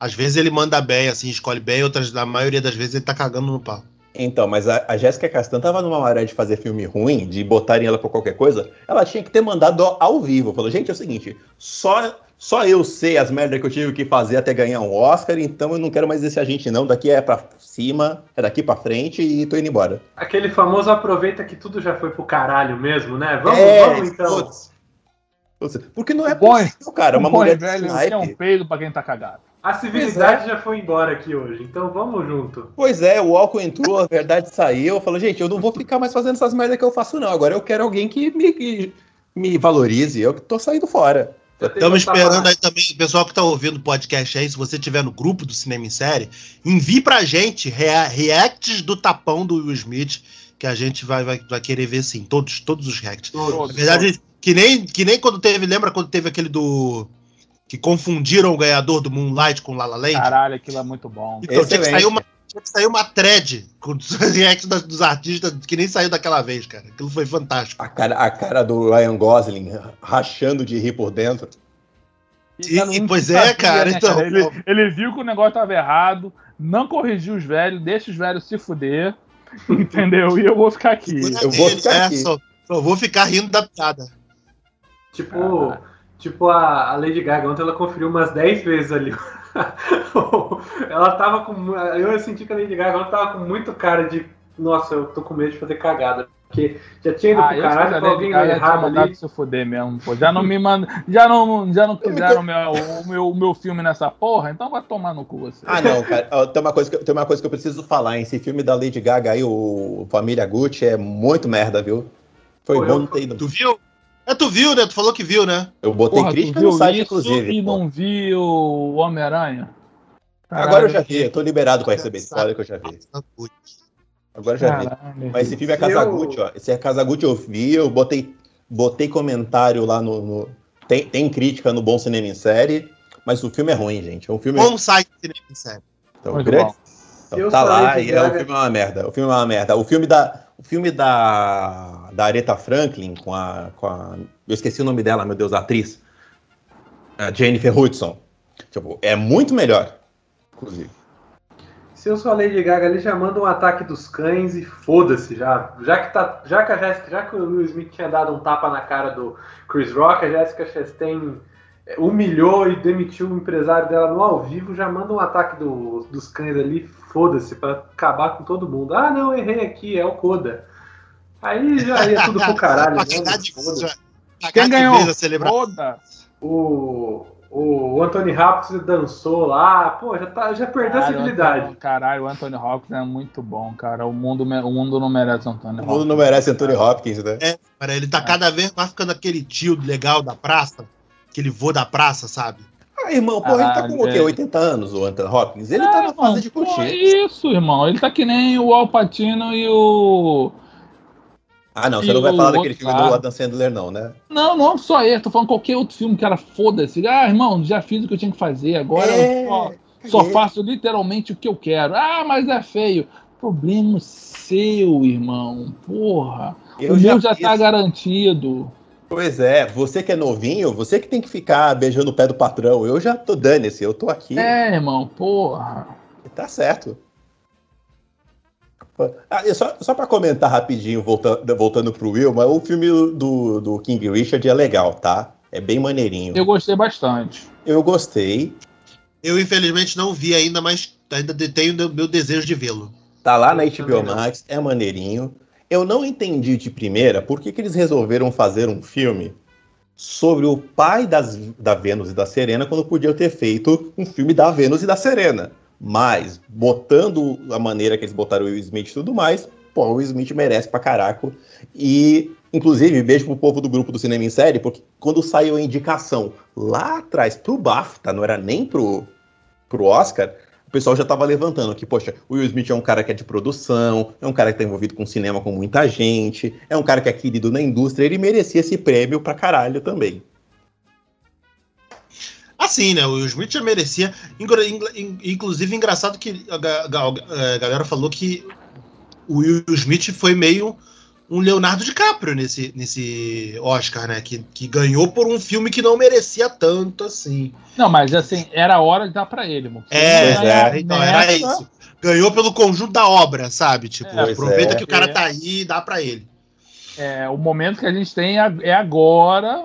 Às vezes ele manda bem, assim, escolhe bem, outras, na maioria das vezes ele tá cagando no pau. Então, mas a, a Jéssica Castan tava numa maré de fazer filme ruim, de botarem ela pra qualquer coisa, ela tinha que ter mandado ao vivo. Falou, gente, é o seguinte, só, só eu sei as merdas que eu tive que fazer até ganhar um Oscar, então eu não quero mais esse agente não, daqui é pra cima, é daqui pra frente e tô indo embora. Aquele famoso aproveita que tudo já foi pro caralho mesmo, né? Vamos, é, vamos então. Putz. Porque não é possível, cara. Uma mulher velho é um peido pra quem tá cagado. A civilidade é. já foi embora aqui hoje, então vamos junto. Pois é, o álcool entrou, a verdade saiu. Eu falo, gente, eu não vou ficar mais fazendo essas merdas que eu faço, não. Agora eu quero alguém que me, que me valorize. Eu que tô saindo fora. Estamos esperando aí também, o pessoal que está ouvindo o podcast aí, se você estiver no grupo do Cinema em Série, envie pra gente rea reacts do tapão do Will Smith, que a gente vai, vai, vai querer ver sim, todos, todos os reacts. Todos, Na verdade, todos. Que nem, que nem quando teve, lembra quando teve aquele do. Que confundiram o ganhador do Moonlight com Lala Land? Caralho, aquilo é muito bom. Então tinha que, sair uma, tinha que sair uma thread com os reacts dos artistas que nem saiu daquela vez, cara. Aquilo foi fantástico. A cara, a cara do Ryan Gosling rachando de rir por dentro. Sim, pois é, sabia, cara. Né, então, cara? Ele, ele, viu que o negócio estava errado, não corrigiu os velhos, deixa os velhos se fuder, entendeu? E eu vou ficar aqui. Eu vou ficar é, aqui. Só, só vou ficar rindo da piada. Tipo, tipo a, a Lady Gaga, ontem ela conferiu umas 10 vezes ali. ela tava com. Eu senti que a Lady Gaga ela tava com muito cara de. Nossa, eu tô com medo de fazer cagada. Porque já tinha ido ah, pro caralho com alguém errado ali. se fuder mesmo, pô. Já não me manda, já não, já não quiseram meu, o meu, meu filme nessa porra, então vai tomar no cu você. Ah, não, cara. Tem uma, coisa que, tem uma coisa que eu preciso falar, hein? Esse filme da Lady Gaga aí, o Família Gucci, é muito merda, viu? Foi Pô, bom não ter ido. Tu viu? É, tu viu, né? Tu falou que viu, né? Eu botei Porra, crítica no site, inclusive. E não viu o Homem-Aranha? Agora eu já vi, eu tô liberado pra receber spoiler que eu já vi. Agora eu já vi. Mas esse filme é Casagutti, ó. Esse é Casagutti eu vi, eu botei, botei comentário lá no. no... Tem, tem crítica no Bom Cinema em Série, mas o filme é ruim, gente. É um filme. Bom site Cinema em Série. Então, grande. Então, tá lá e é, o filme é uma merda. O filme é uma merda. O filme da. Filme da, da Aretha Franklin com a, com a. Eu esqueci o nome dela, meu Deus, a atriz. A Jennifer Hudson. Tipo, é muito melhor, inclusive. Se eu sou a Lady Gaga, ele já manda um ataque dos cães e foda-se já. Já que, tá, já, que a Jessica, já que o Will Smith tinha dado um tapa na cara do Chris Rock, a Jessica Chastain humilhou e demitiu o empresário dela no ao vivo, já manda um ataque do, dos cães ali, foda-se, para acabar com todo mundo. Ah, não, errei aqui, é o Coda. Aí já ia tudo pro caralho. né? Quem ganhou? Foda. O, O Anthony Hopkins dançou lá, pô, já, tá, já perdeu a civilidade. caralho, o Anthony Hopkins é muito bom, cara. O mundo, o mundo não merece Anthony Hopkins. O mundo não merece Anthony Hopkins, né? É, cara, ele tá é. cada vez mais ficando aquele tio legal da praça, aquele vô da praça, sabe? Ah, irmão, pô, ele tá com o quê? 80 anos, o Anthony Hopkins? Ele é, tá na fase de coxinha. Isso, irmão. Ele tá que nem o Al Pacino e o ah, não, você não vai falar daquele filme do Adam Sandler, não, né? Não, não só ele, tô falando qualquer outro filme que era foda-se. Ah, irmão, já fiz o que eu tinha que fazer, agora é, só, só, faço literalmente o que eu quero. Ah, mas é feio. Problema seu, irmão. Porra. Eu o já meu já tá fiz. tá garantido. Pois é, você que é novinho, você que tem que ficar beijando o pé do patrão. Eu já tô dane-se, eu tô aqui. É, irmão, porra. Tá certo. Ah, só só para comentar rapidinho, voltando, voltando pro Will, mas o filme do, do King Richard é legal, tá? É bem maneirinho. Eu gostei bastante. Eu gostei. Eu, infelizmente, não vi ainda, mas ainda tenho meu desejo de vê-lo. Tá lá na HBO Max, é maneirinho. Eu não entendi de primeira por que, que eles resolveram fazer um filme sobre o pai das, da Vênus e da Serena quando podiam ter feito um filme da Vênus e da Serena. Mas, botando a maneira que eles botaram o Will Smith e tudo mais, pô, o Will Smith merece pra caraca. E, inclusive, beijo pro povo do grupo do Cinema em Série, porque quando saiu a indicação lá atrás pro BAFTA, não era nem pro, pro Oscar, pessoal já tava levantando que, poxa, o Will Smith é um cara que é de produção, é um cara que tá envolvido com cinema com muita gente, é um cara que é querido na indústria, ele merecia esse prêmio pra caralho também. Assim, né? O Will Smith já merecia. Inclusive, engraçado que a, galera falou que o Will Smith foi meio um Leonardo DiCaprio nesse, nesse Oscar, né? Que, que ganhou por um filme que não merecia tanto assim. Não, mas assim, era hora de dar para ele, mano. É, é, então era isso. Ganhou pelo conjunto da obra, sabe? Tipo, é, aproveita é, que o cara tá aí e dá para ele. É, o momento que a gente tem é agora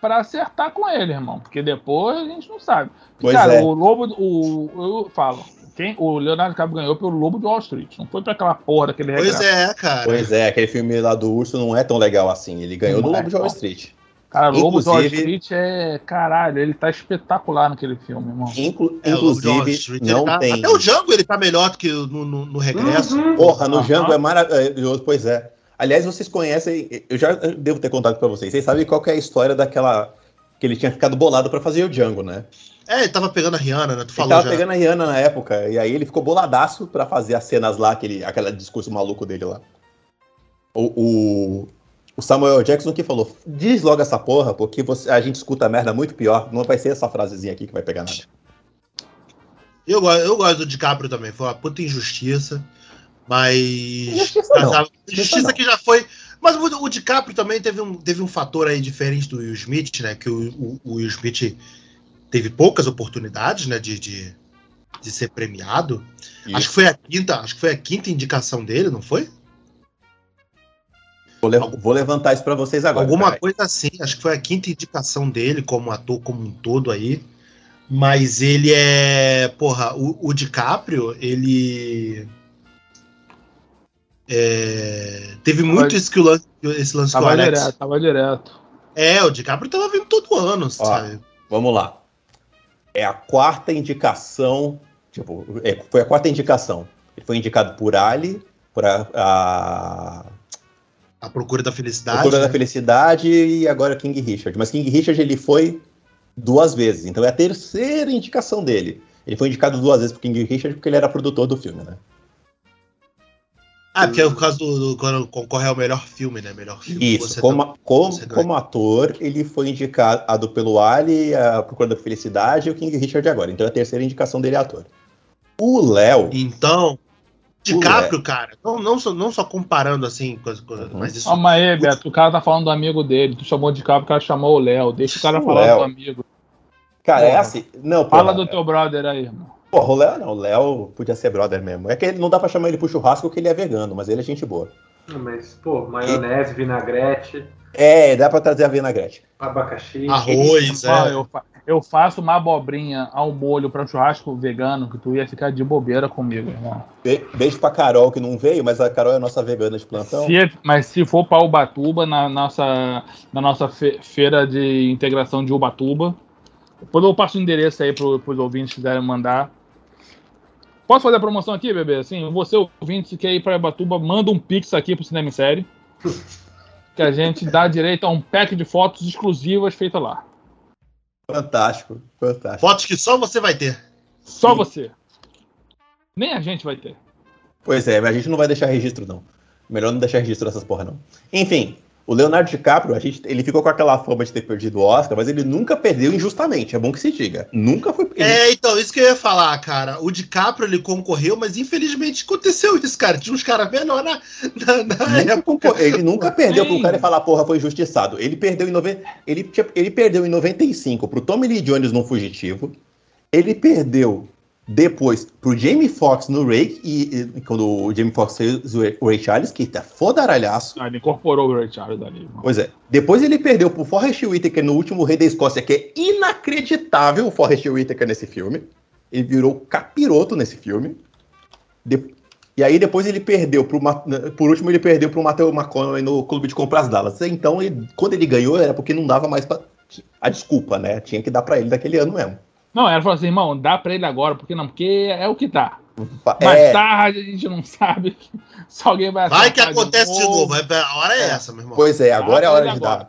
para acertar com ele, irmão. Porque depois a gente não sabe. Pois cara, é. o Lobo. O, eu falo. Quem, o Leonardo DiCaprio ganhou pelo Lobo de Wall Street. Não foi pra aquela porra daquele Pois é, cara. Pois é, aquele filme lá do Urso não é tão legal assim. Ele ganhou não do é, Lobo de Wall Street. Cara, Lobo de Wall Street é. Caralho, ele tá espetacular naquele filme, irmão. Inclu é, inclusive, não tá, tem. Até o Django ele tá melhor do que no, no, no regresso. Uhum. Porra, no uhum. Django é maravilhoso, pois é. Aliás, vocês conhecem, eu já devo ter contado para vocês. Vocês sabem qual é a história daquela que ele tinha ficado bolado para fazer o Django, né? É, ele tava pegando a Rihanna, né? Tu falou ele tava já. pegando a Rihanna na época, e aí ele ficou boladaço para fazer as cenas lá, aquele, aquele discurso maluco dele lá. O, o, o, Samuel Jackson que falou, diz logo essa porra, porque você, a gente escuta merda muito pior, não vai ser essa frasezinha aqui que vai pegar nada. Eu, eu gosto do DiCaprio também, foi uma puta injustiça, mas... Injustiça, não. injustiça que já foi mas o, o DiCaprio também teve um, teve um fator aí diferente do Will Smith, né? Que o, o, o Will Smith teve poucas oportunidades, né? De, de, de ser premiado. Isso. Acho que foi a quinta, acho que foi a quinta indicação dele, não foi? Vou, le vou levantar isso para vocês agora. Alguma coisa assim, acho que foi a quinta indicação dele como ator como um todo aí. Mas ele é. Porra, o, o DiCaprio, ele é, teve tava, muito esse, que o lance, esse lance tava Alex. Direto, tava direto. É, o DiCaprio tava vindo todo ano, Ó, sabe? Vamos lá. É a quarta indicação. Tipo, é, foi a quarta indicação. Ele foi indicado por Ali, por a. A, a Procura da Felicidade. Procura né? da Felicidade e agora King Richard. Mas King Richard ele foi duas vezes. Então é a terceira indicação dele. Ele foi indicado duas vezes pro King Richard porque ele era produtor do filme, né? Ah, porque é o caso do, do, quando concorre ao melhor filme, né? Melhor filme. Isso, como, tá, como, como ator, ele foi indicado pelo Ali, a Procura da Felicidade e o King Richard agora. Então é a terceira indicação dele é ator. O Léo. Então. DiCaprio, cara, não, não, só, não só comparando assim, coisa, coisa, uhum. mas isso. Calma aí, Beto, o cara tá falando do amigo dele. Tu chamou de DiCaprio, o cara chamou o Léo. Deixa o cara o falar Léo. do amigo. Cara, é assim. Não, Fala do teu brother aí, irmão. Porra, o Léo não, o Léo podia ser brother mesmo. É que ele, não dá pra chamar ele pro churrasco porque ele é vegano, mas ele é gente boa. Mas, pô, maionese, e... vinagrete. É, dá pra trazer a vinagrete. Abacaxi. Arroz, é. Eu, eu, faço uma abobrinha ao molho pra churrasco vegano, que tu ia ficar de bobeira comigo, irmão. Be beijo pra Carol, que não veio, mas a Carol é a nossa vegana de plantão. Se, mas se for pra Ubatuba, na nossa, na nossa fe feira de integração de Ubatuba, Depois eu passo o endereço aí para os ouvintes que quiserem mandar. Posso fazer a promoção aqui, bebê? Assim, você ouvinte que quer ir para Ebatuba, manda um pix aqui pro Cinema em Série. Que a gente dá direito a um pack de fotos exclusivas feita lá. Fantástico, fantástico. Fotos que só você vai ter. Só Sim. você. Nem a gente vai ter. Pois é, mas a gente não vai deixar registro, não. Melhor não deixar registro dessas porra, não. Enfim, o Leonardo DiCaprio, a gente, ele ficou com aquela fama de ter perdido o Oscar, mas ele nunca perdeu injustamente, é bom que se diga. Nunca foi. Ele... É, então, isso que eu ia falar, cara. O DiCaprio ele concorreu, mas infelizmente aconteceu isso, cara. Tinha uns caras menores na, na, na época. Ele nunca perdeu pro cara e falar, porra, foi injustiçado. Ele perdeu em, nove... ele, ele perdeu em 95 pro Tommy Lee Jones no Fugitivo. Ele perdeu depois, pro Jamie Foxx no Ray, e, e, quando o Jamie Foxx fez o Ray Charles, que tá fodaralhaço. Ah, ele incorporou o Ray Charles ali. Mano. Pois é. Depois ele perdeu pro Forrest Whitaker no último Rei da Escócia, que é inacreditável o Forrest Whitaker nesse filme. Ele virou capiroto nesse filme. De... E aí depois ele perdeu pro... Por último, ele perdeu pro Matthew McConaughey no Clube de Compras Dallas. Então, ele... quando ele ganhou, era porque não dava mais pra... A desculpa, né? Tinha que dar para ele daquele ano mesmo. Não, ela falou assim, irmão, dá pra ele agora, porque não? Porque é o que tá. É. Mais tarde a gente não sabe se alguém vai Vai que acontece de novo. de novo. A hora é, é, essa, meu irmão. Pois é, agora é a hora de agora.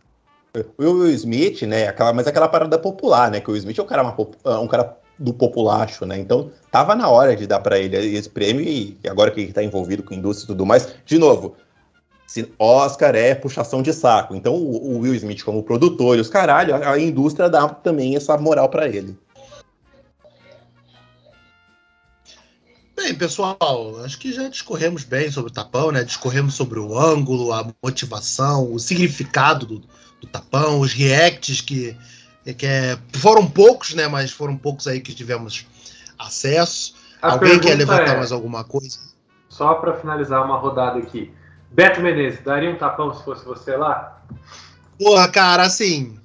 dar. O Will Smith, né? Aquela, mas aquela parada popular, né? Que o Will Smith é um cara, uma, é um cara do populacho, né? Então tava na hora de dar para ele esse prêmio e agora que ele tá envolvido com indústria e tudo mais, de novo, Oscar é puxação de saco. Então o, o Will Smith como produtor e os caralho, a, a indústria dá também essa moral para ele. Bem, pessoal, acho que já discorremos bem sobre o tapão, né? Discorremos sobre o ângulo, a motivação, o significado do, do tapão, os reacts que, que é, foram poucos, né? Mas foram poucos aí que tivemos acesso. A Alguém quer levantar é, mais alguma coisa? Só para finalizar uma rodada aqui. Beto Menezes, daria um tapão se fosse você lá? Porra, cara, assim,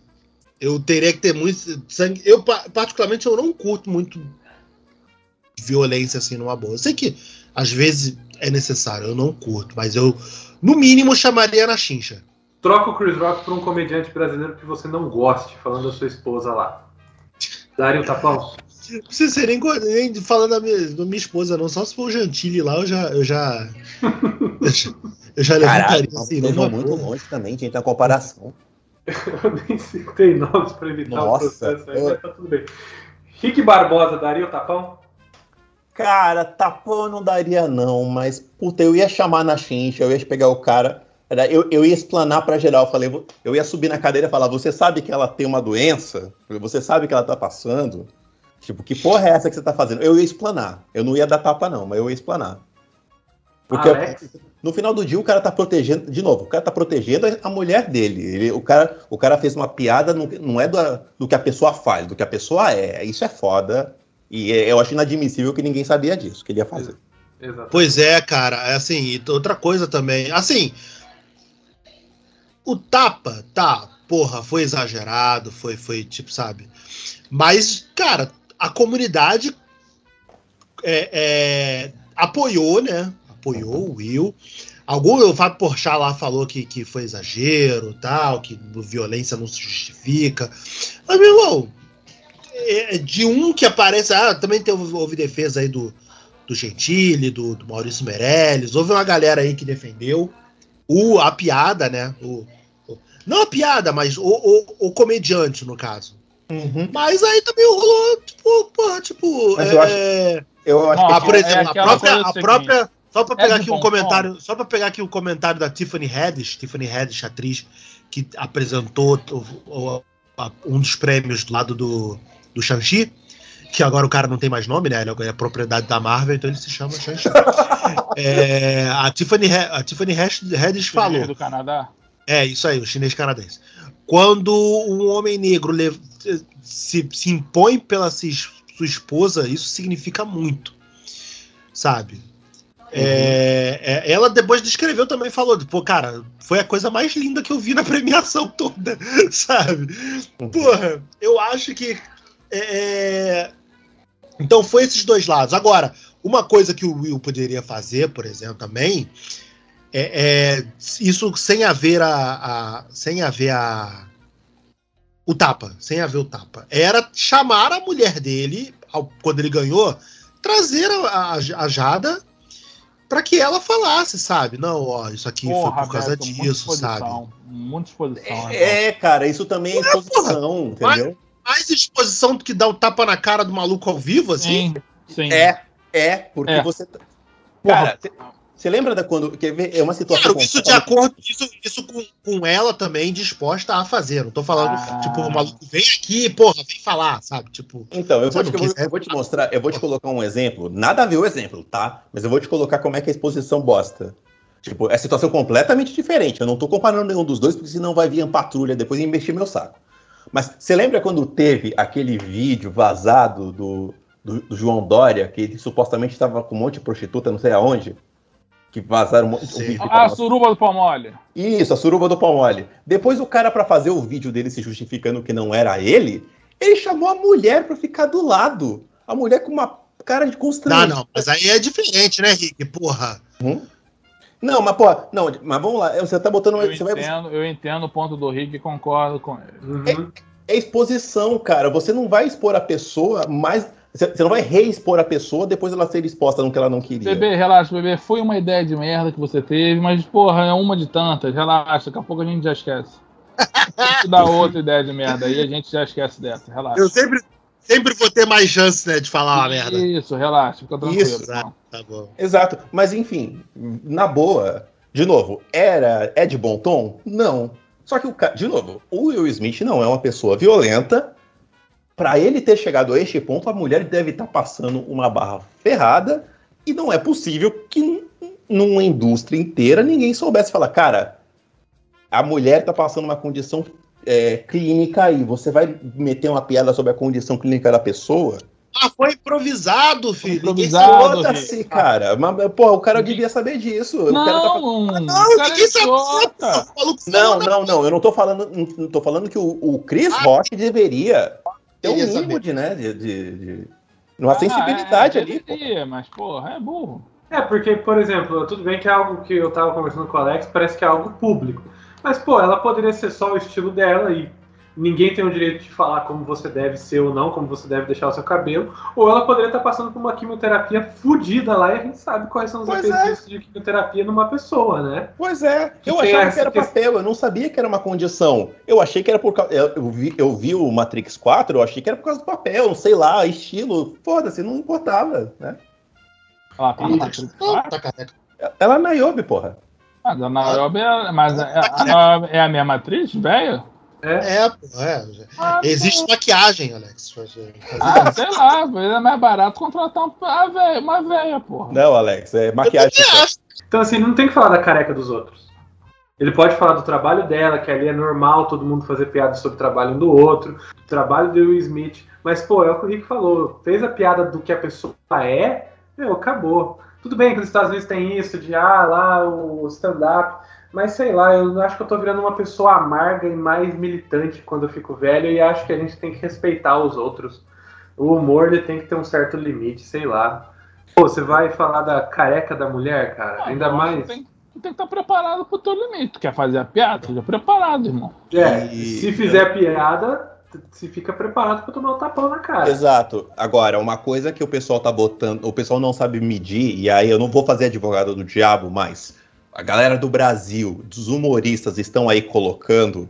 eu teria que ter muito sangue. Eu, particularmente, eu não curto muito violência assim numa boa. Eu sei que às vezes é necessário, eu não curto, mas eu, no mínimo, chamaria na chincha. Troca o Chris Rock por um comediante brasileiro que você não goste, falando da sua esposa lá. Daria um tapão? Não precisa ser nem, nem falando da minha, da minha esposa, não. Só se for o Gentili lá, eu já. Eu já, eu já, eu já levantaria assim. Não, muito longe também, tinha que ter uma comparação. eu nem citei nomes para evitar Nossa, o processo aí, eu... mas tá tudo bem. Rick Barbosa daria o tapão? Cara, tapão não daria não, mas puta, eu ia chamar na chincha, eu ia pegar o cara, eu, eu ia explanar pra geral, eu falei, eu ia subir na cadeira e falar, você sabe que ela tem uma doença? Você sabe que ela tá passando? Tipo, que porra é essa que você tá fazendo? Eu ia explanar, eu não ia dar tapa não, mas eu ia explanar. Porque no final do dia o cara tá protegendo, de novo, o cara tá protegendo a mulher dele. Ele, o, cara, o cara fez uma piada, não, não é do, do que a pessoa faz, do que a pessoa é. Isso é foda. E é, eu acho inadmissível que ninguém sabia disso, que ele ia fazer. Exatamente. Pois é, cara. É assim, e outra coisa também. Assim, o tapa, tá, porra, foi exagerado, foi, foi tipo, sabe? Mas, cara, a comunidade é, é, apoiou, né? Apoiou o Will. Algum, o Fábio Porchat lá falou que, que foi exagero, tal, que violência não se justifica. Mas, meu irmão, de um que aparece. Ah, também teve, houve defesa aí do, do Gentili, do, do, Maurício Meirelles. Houve uma galera aí que defendeu o, a piada, né? O, o não a piada, mas o, o, o comediante, no caso. Uhum. Mas aí também rolou, tipo, porra, tipo. Mas eu acho, é, eu acho ah, que por é exemplo, é a própria. A própria só para pegar aqui um comentário, só para pegar aqui um comentário da Tiffany Haddish, Tiffany Haddish, atriz que apresentou um dos prêmios do lado do do Shang-Chi, que agora o cara não tem mais nome, né? Ele é propriedade da Marvel, então ele se chama Shang-Chi. é, a Tiffany, a Tiffany Haddish falou. do Canadá? É, isso aí, o chinês canadense. Quando um homem negro se, se impõe pela sua esposa, isso significa muito, sabe? É, é, ela depois descreveu também, falou, pô, cara, foi a coisa mais linda que eu vi na premiação toda, sabe? Uhum. Porra, eu acho que é, é... Então foi esses dois lados. Agora, uma coisa que o Will poderia fazer, por exemplo, também, é, é isso sem haver a, a, sem haver a o tapa, sem haver o tapa. Era chamar a mulher dele, ao, quando ele ganhou, trazer a, a Jada para que ela falasse, sabe? Não, ó, isso aqui porra, foi por causa Beto, disso, sabe? Muita exposição. É, é, cara, isso também é exposição, porra, entendeu? Mais, exposição do que dar o tapa na cara do maluco ao vivo, assim? Sim, sim. É, é, porque é. você. Tá- cara, você lembra da quando. Quer ver? É uma situação. Claro, isso de acordo, isso, isso com, com ela também disposta a fazer. Não tô falando, ah. tipo, o maluco vem aqui, porra, vem falar, sabe? Tipo. Então, eu vou, te, eu, vou, eu vou, te, mostrar, eu vou te colocar um exemplo. Nada a ver o exemplo, tá? Mas eu vou te colocar como é que é a exposição bosta. Tipo, é situação completamente diferente. Eu não tô comparando nenhum dos dois, porque senão vai vir a patrulha depois e investir meu saco. Mas você lembra quando teve aquele vídeo vazado do, do, do João Dória, que ele supostamente estava com um monte de prostituta, não sei aonde? que vazaram um, vídeo. Ah, a suruba do Palmole. Isso, a suruba do Palmole. Depois o cara, para fazer o vídeo dele se justificando que não era ele, ele chamou a mulher para ficar do lado. A mulher com uma cara de constrangimento. Não, não, mas aí é diferente, né, Rick? Porra. Hum? Não, mas, porra, não, mas vamos lá. Você tá botando. Eu, entendo, vai... eu entendo o ponto do Rick e concordo com ele. Uhum. É, é exposição, cara. Você não vai expor a pessoa mais você não vai reexpor a pessoa depois ela ser exposta no que ela não queria. Bebê, relaxa, bebê. Foi uma ideia de merda que você teve, mas, porra, é uma de tantas. Relaxa, daqui a pouco a gente já esquece. Dá outra ideia de merda aí, a gente já esquece dessa. Relaxa. Eu sempre, sempre vou ter mais chance, né, de falar uma merda. Isso, relaxa, fica tranquilo. Isso, exato, tá bom. Exato. Mas, enfim, na boa, de novo, era, é de bom tom? Não. Só que, o de novo, o Will Smith não é uma pessoa violenta para ele ter chegado a este ponto, a mulher deve estar tá passando uma barra ferrada e não é possível que numa indústria inteira ninguém soubesse falar, cara, a mulher está passando uma condição é, clínica aí, você vai meter uma piada sobre a condição clínica da pessoa? Ah, foi improvisado, filho. Improvisado. Foda-se, cara. Mas, porra, o cara devia saber disso. Não, tá... não, ninguém sabe. Não, não, não. Eu não tô falando. Não tô falando que o, o Chris ah, Rock deveria tem um mínimo de, né, de, de, de uma ah, sensibilidade é, ali. Deveria, mas, porra, é burro. É, porque, por exemplo, tudo bem que é algo que eu tava conversando com o Alex, parece que é algo público. Mas, pô, ela poderia ser só o estilo dela e ninguém tem o direito de falar como você deve ser ou não, como você deve deixar o seu cabelo. Ou ela poderia estar passando por uma quimioterapia fodida lá e a gente sabe quais são os pois efeitos é. de quimioterapia numa pessoa, né? Pois é. Que eu achava que era papel, eu não sabia que era uma condição. Eu achei que era por causa. Eu vi, eu vi o Matrix 4, eu achei que era por causa do papel, sei lá, estilo. Foda-se, não importava, né? Ah, tá 4? Ela é Nayobi, porra. Mas a Nayobi é, mas a, a, a, é a mesma atriz, velho? É, é, pô, é. Ah, Existe pô. maquiagem, Alex. Ah, sei lá, é mais barato contratar uma velha, uma velha, porra. Não, Alex, é maquiagem. Então, assim, não tem que falar da careca dos outros. Ele pode falar do trabalho dela, que ali é normal todo mundo fazer piada sobre o trabalho um do outro, do trabalho do Will Smith. Mas, pô, é o que o Rick falou. Fez a piada do que a pessoa é, meu, acabou. Tudo bem que nos Estados Unidos tem isso de, ah, lá o stand-up. Mas sei lá, eu acho que eu tô virando uma pessoa amarga e mais militante quando eu fico velho e acho que a gente tem que respeitar os outros. O humor ele tem que ter um certo limite, sei lá. Pô, você vai falar da careca da mulher, cara? Ah, Ainda mais. Tem, tem que estar preparado pro teu limite. Tu quer fazer a piada? Seja preparado, irmão. É, e... se fizer a piada, se fica preparado para tomar o um tapão na cara. Exato. Agora, uma coisa que o pessoal tá botando, o pessoal não sabe medir, e aí eu não vou fazer advogado do diabo, mas a galera do Brasil, dos humoristas, estão aí colocando,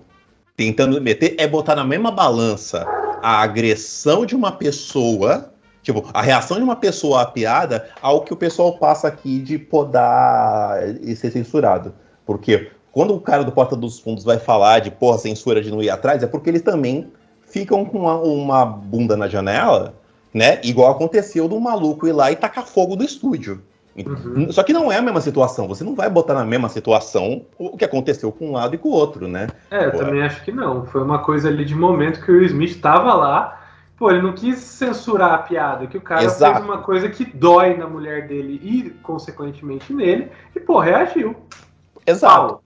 tentando meter, é botar na mesma balança a agressão de uma pessoa, tipo, a reação de uma pessoa à piada, ao que o pessoal passa aqui de podar e ser censurado. Porque quando o cara do Porta dos Fundos vai falar de porra, censura de não ir atrás, é porque eles também ficam com uma, uma bunda na janela, né? Igual aconteceu do maluco ir lá e tacar fogo do estúdio. Uhum. Só que não é a mesma situação. Você não vai botar na mesma situação o que aconteceu com um lado e com o outro, né? É, eu Pô, também acho que não. Foi uma coisa ali de momento que o Smith estava lá. Pô, ele não quis censurar a piada, que o cara Exato. fez uma coisa que dói na mulher dele e, consequentemente, nele, e, pô, reagiu. Exato.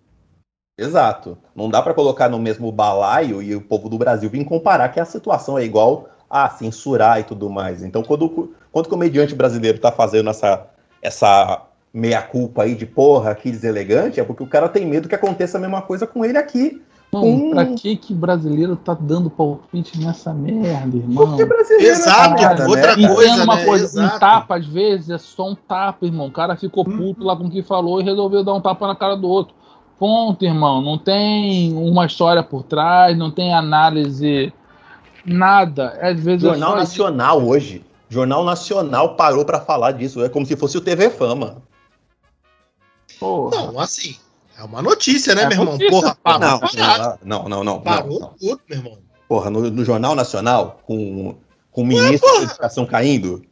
Exato. Não dá para colocar no mesmo balaio e o povo do Brasil vir comparar que a situação é igual a censurar e tudo mais. Então, quando, quando o comediante brasileiro tá fazendo essa essa meia-culpa aí de porra, que deselegante, é porque o cara tem medo que aconteça a mesma coisa com ele aqui. Hum. Pra que que brasileiro tá dando palpite nessa merda, irmão? Porque brasileiro Exato, é outra né? coisa, uma né? coisa, Exato. um tapa às vezes é só um tapa, irmão. O cara ficou puto lá com o que falou e resolveu dar um tapa na cara do outro. Ponto, irmão. Não tem uma história por trás, não tem análise, nada. Às vezes é Jornal só- Nacional hoje. Jornal Nacional parou pra falar disso. É como se fosse o TV Fama. Porra. Não, assim, é uma notícia, né, É meu irmão? notícia, Porra, pô. parou, Não, não, não, não. Parou não, não. tudo, meu irmão. Porra, no, no Jornal Nacional, com, com o ministro da Educação caindo.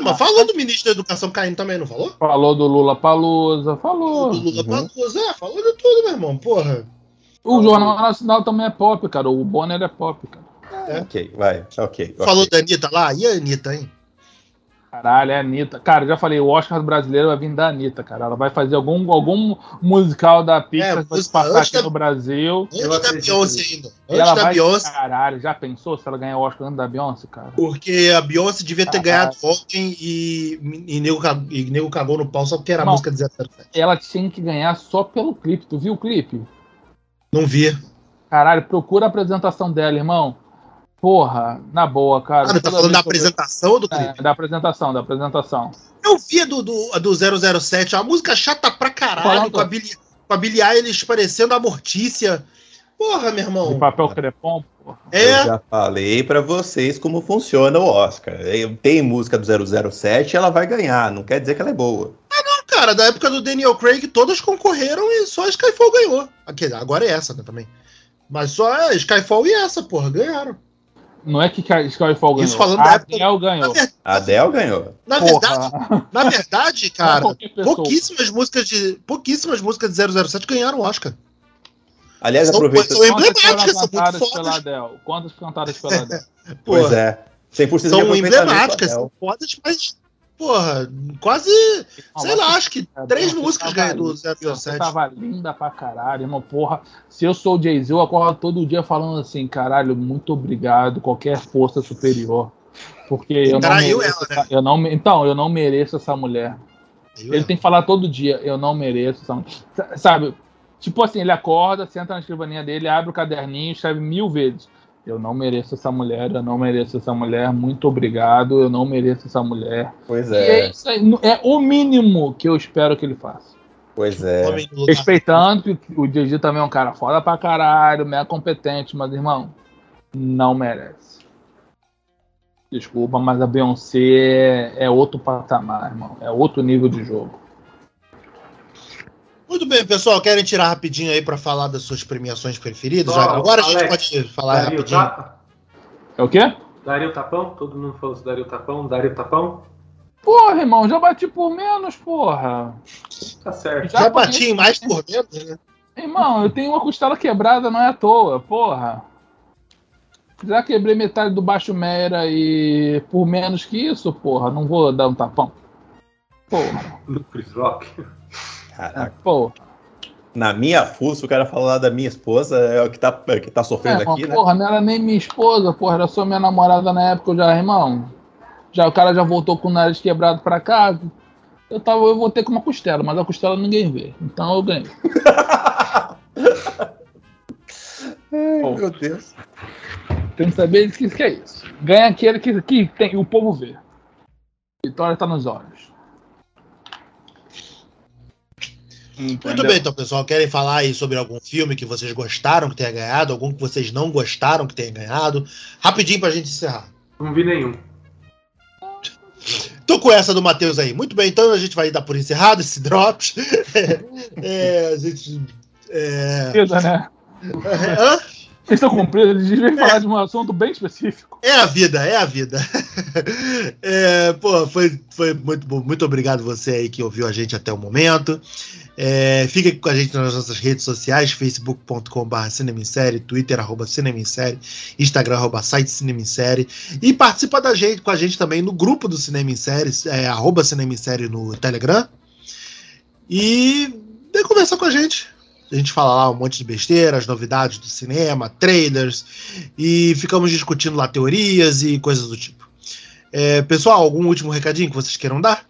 É, mas falou do ministro da Educação caindo também, não falou? Falou do Lula Palusa, falou. Do Lula Uhum. Palusa, é, falou de tudo, meu irmão, porra. O Jornal Nacional também é pop, cara. O Bonner é pop, cara. É. Ok, vai, ok. Falou ok. da Anitta lá? E a Anitta, hein? Caralho, é a Anitta. Cara, já falei, o Oscar brasileiro vai vir da Anitta, cara. Ela vai fazer algum, algum musical da Pixar É, que vai se música passar aqui da- no Brasil. Antes da Beyoncé ainda. Antes ela da vai. Beyoncé. Caralho, já pensou se ela ganhar o Oscar antes da Beyoncé, cara? Porque a Beyoncé devia ter Caralho. ganhado ontem e, e, nego, e nego cagou no pau só porque era a Não. música de 007. Ela tinha que ganhar só pelo clipe. Tu viu o clipe? Não vi. Caralho, procura a apresentação dela, irmão. Porra, na boa, cara. Ah, tá falando da eu apresentação do É, clipe? da apresentação, da apresentação. Eu vi a do, do, do 007, a música chata pra caralho, com a, Billie, com a Billie Eilish parecendo a Mortícia. Porra, meu De irmão. papel crepom, porra. Eu É, já falei pra vocês como funciona o Oscar. Tem música do 007, ela vai ganhar. Não quer dizer que ela é boa. cara, da época do Daniel Craig, todas concorreram e só a Skyfall ganhou. Agora é essa, né, também. Mas só a Skyfall e essa, porra, ganharam. Não é que Skyfall ganhou. Isso falando a Adele Na, ganhou. ver- A Adele ganhou. na Porra. verdade, na verdade, cara, pouquíssimas músicas de pouquíssimas músicas de 007 ganharam Oscar. Aliás, São- aproveita. são Quantas emblemáticas, são muito cantadas fodas. pela? Quantas cantadas pela Adele? Pois é. 100% de são emblemáticas, são fodas, mas, porra, quase, sei lá, acho que três Você músicas tava ganham do linda, Você 007. tava linda pra caralho, irmão. Porra, se eu sou o Jay-Z, eu acordo todo dia falando assim, caralho, muito obrigado, qualquer força superior. Porque eu não, mereço ela, né? eu não Então, eu não mereço essa mulher. Eu, Ele tem que falar todo dia, eu não mereço essa mulher. Sa- Sabe? Tipo assim, ele acorda, senta na escrivaninha dele, abre o caderninho, escreve mil vezes. Eu não mereço essa mulher, eu não mereço essa mulher, muito obrigado, eu não mereço essa mulher. Pois E é é. isso aí, é o mínimo que eu espero que ele faça. Pois é. Respeitando que o Didi também é um cara foda pra caralho, mega competente, mas, irmão, não merece. Desculpa, mas a Beyoncé é, é outro patamar, irmão. É outro nível de jogo. Muito bem, pessoal. Querem tirar rapidinho aí pra falar das suas premiações preferidas? Ó, Já- agora a gente Alex, pode falar Daria o rapidinho. tapa? É o quê? Daria o tapão? Todo mundo falou se daria o tapão? Daria o tapão? Porra, irmão, já bati por menos, porra. Tá certo. Já bati em mais por menos, né? Irmão, eu tenho uma costela quebrada, não é à toa, porra. Já quebrei metade do baixo mera e por menos que isso, porra, não vou dar um tapão. Porra, No Chris Rock. Caraca. porra. Na minha fuça, o cara falar da minha esposa é o que tá, é o que tá É, sofrendo mas, aqui, né? porra, não era nem minha esposa, porra, era só minha namorada na época, eu já, irmão. Já o cara já voltou com o nariz quebrado pra casa. Eu tava, eu voltei com uma costela, mas a costela ninguém vê. Então eu ganhei. Ai, meu Deus. Tem que saber o que, que é isso. Ganha aquele que, que tem, o povo vê. Vitória tá nos olhos. Muito bem, então, pessoal. Querem falar aí sobre algum filme que vocês gostaram que tenha ganhado? Algum que vocês não gostaram que tenha ganhado? Rapidinho pra gente encerrar. Não vi nenhum. Tô com essa do Matheus aí. Muito bem, então a gente vai dar por encerrado esse Drops. É, a gente. É... Né? Hã? Vocês estão cumpridos, eles devem falar de um assunto bem específico. É a vida, é a vida. É, pô, foi, foi muito bom. Muito obrigado você aí que ouviu a gente até o momento. É, fica com a gente nas nossas redes sociais, facebook.com.br cinemissérie, twitter, arroba cinemissérie, instagram, arroba site cinemissérie. E participa da gente, com a gente também no grupo do Cinema em Série, é, arroba cinemissérie no Telegram. E vem conversar com a gente. A gente fala lá um monte de besteiras, novidades do cinema, trailers, e ficamos discutindo lá teorias e coisas do tipo. É, pessoal, algum último recadinho que vocês queiram dar?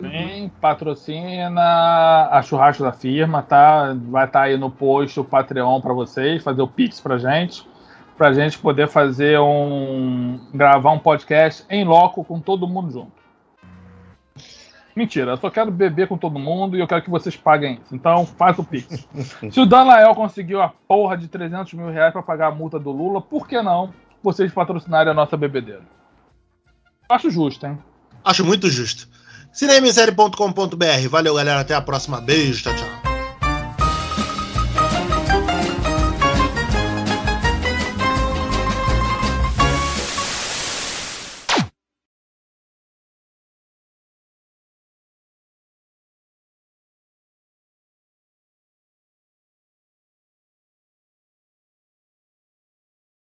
Bem, patrocina a churrasco da firma, tá? Vai estar tá aí no post o Patreon para vocês, fazer o Pix pra gente, pra gente poder fazer um. gravar um podcast em loco com todo mundo junto. Mentira, eu só quero beber com todo mundo e eu quero que vocês paguem isso. Então faz o Pix. Se o Danael conseguiu a porra de 300 mil reais para pagar a multa do Lula, por que não vocês patrocinarem a nossa bebedeira? Acho justo, hein? Acho muito justo. Cinemissérie.com.br. Valeu, galera. Até a próxima. Beijo. Tchau, tchau.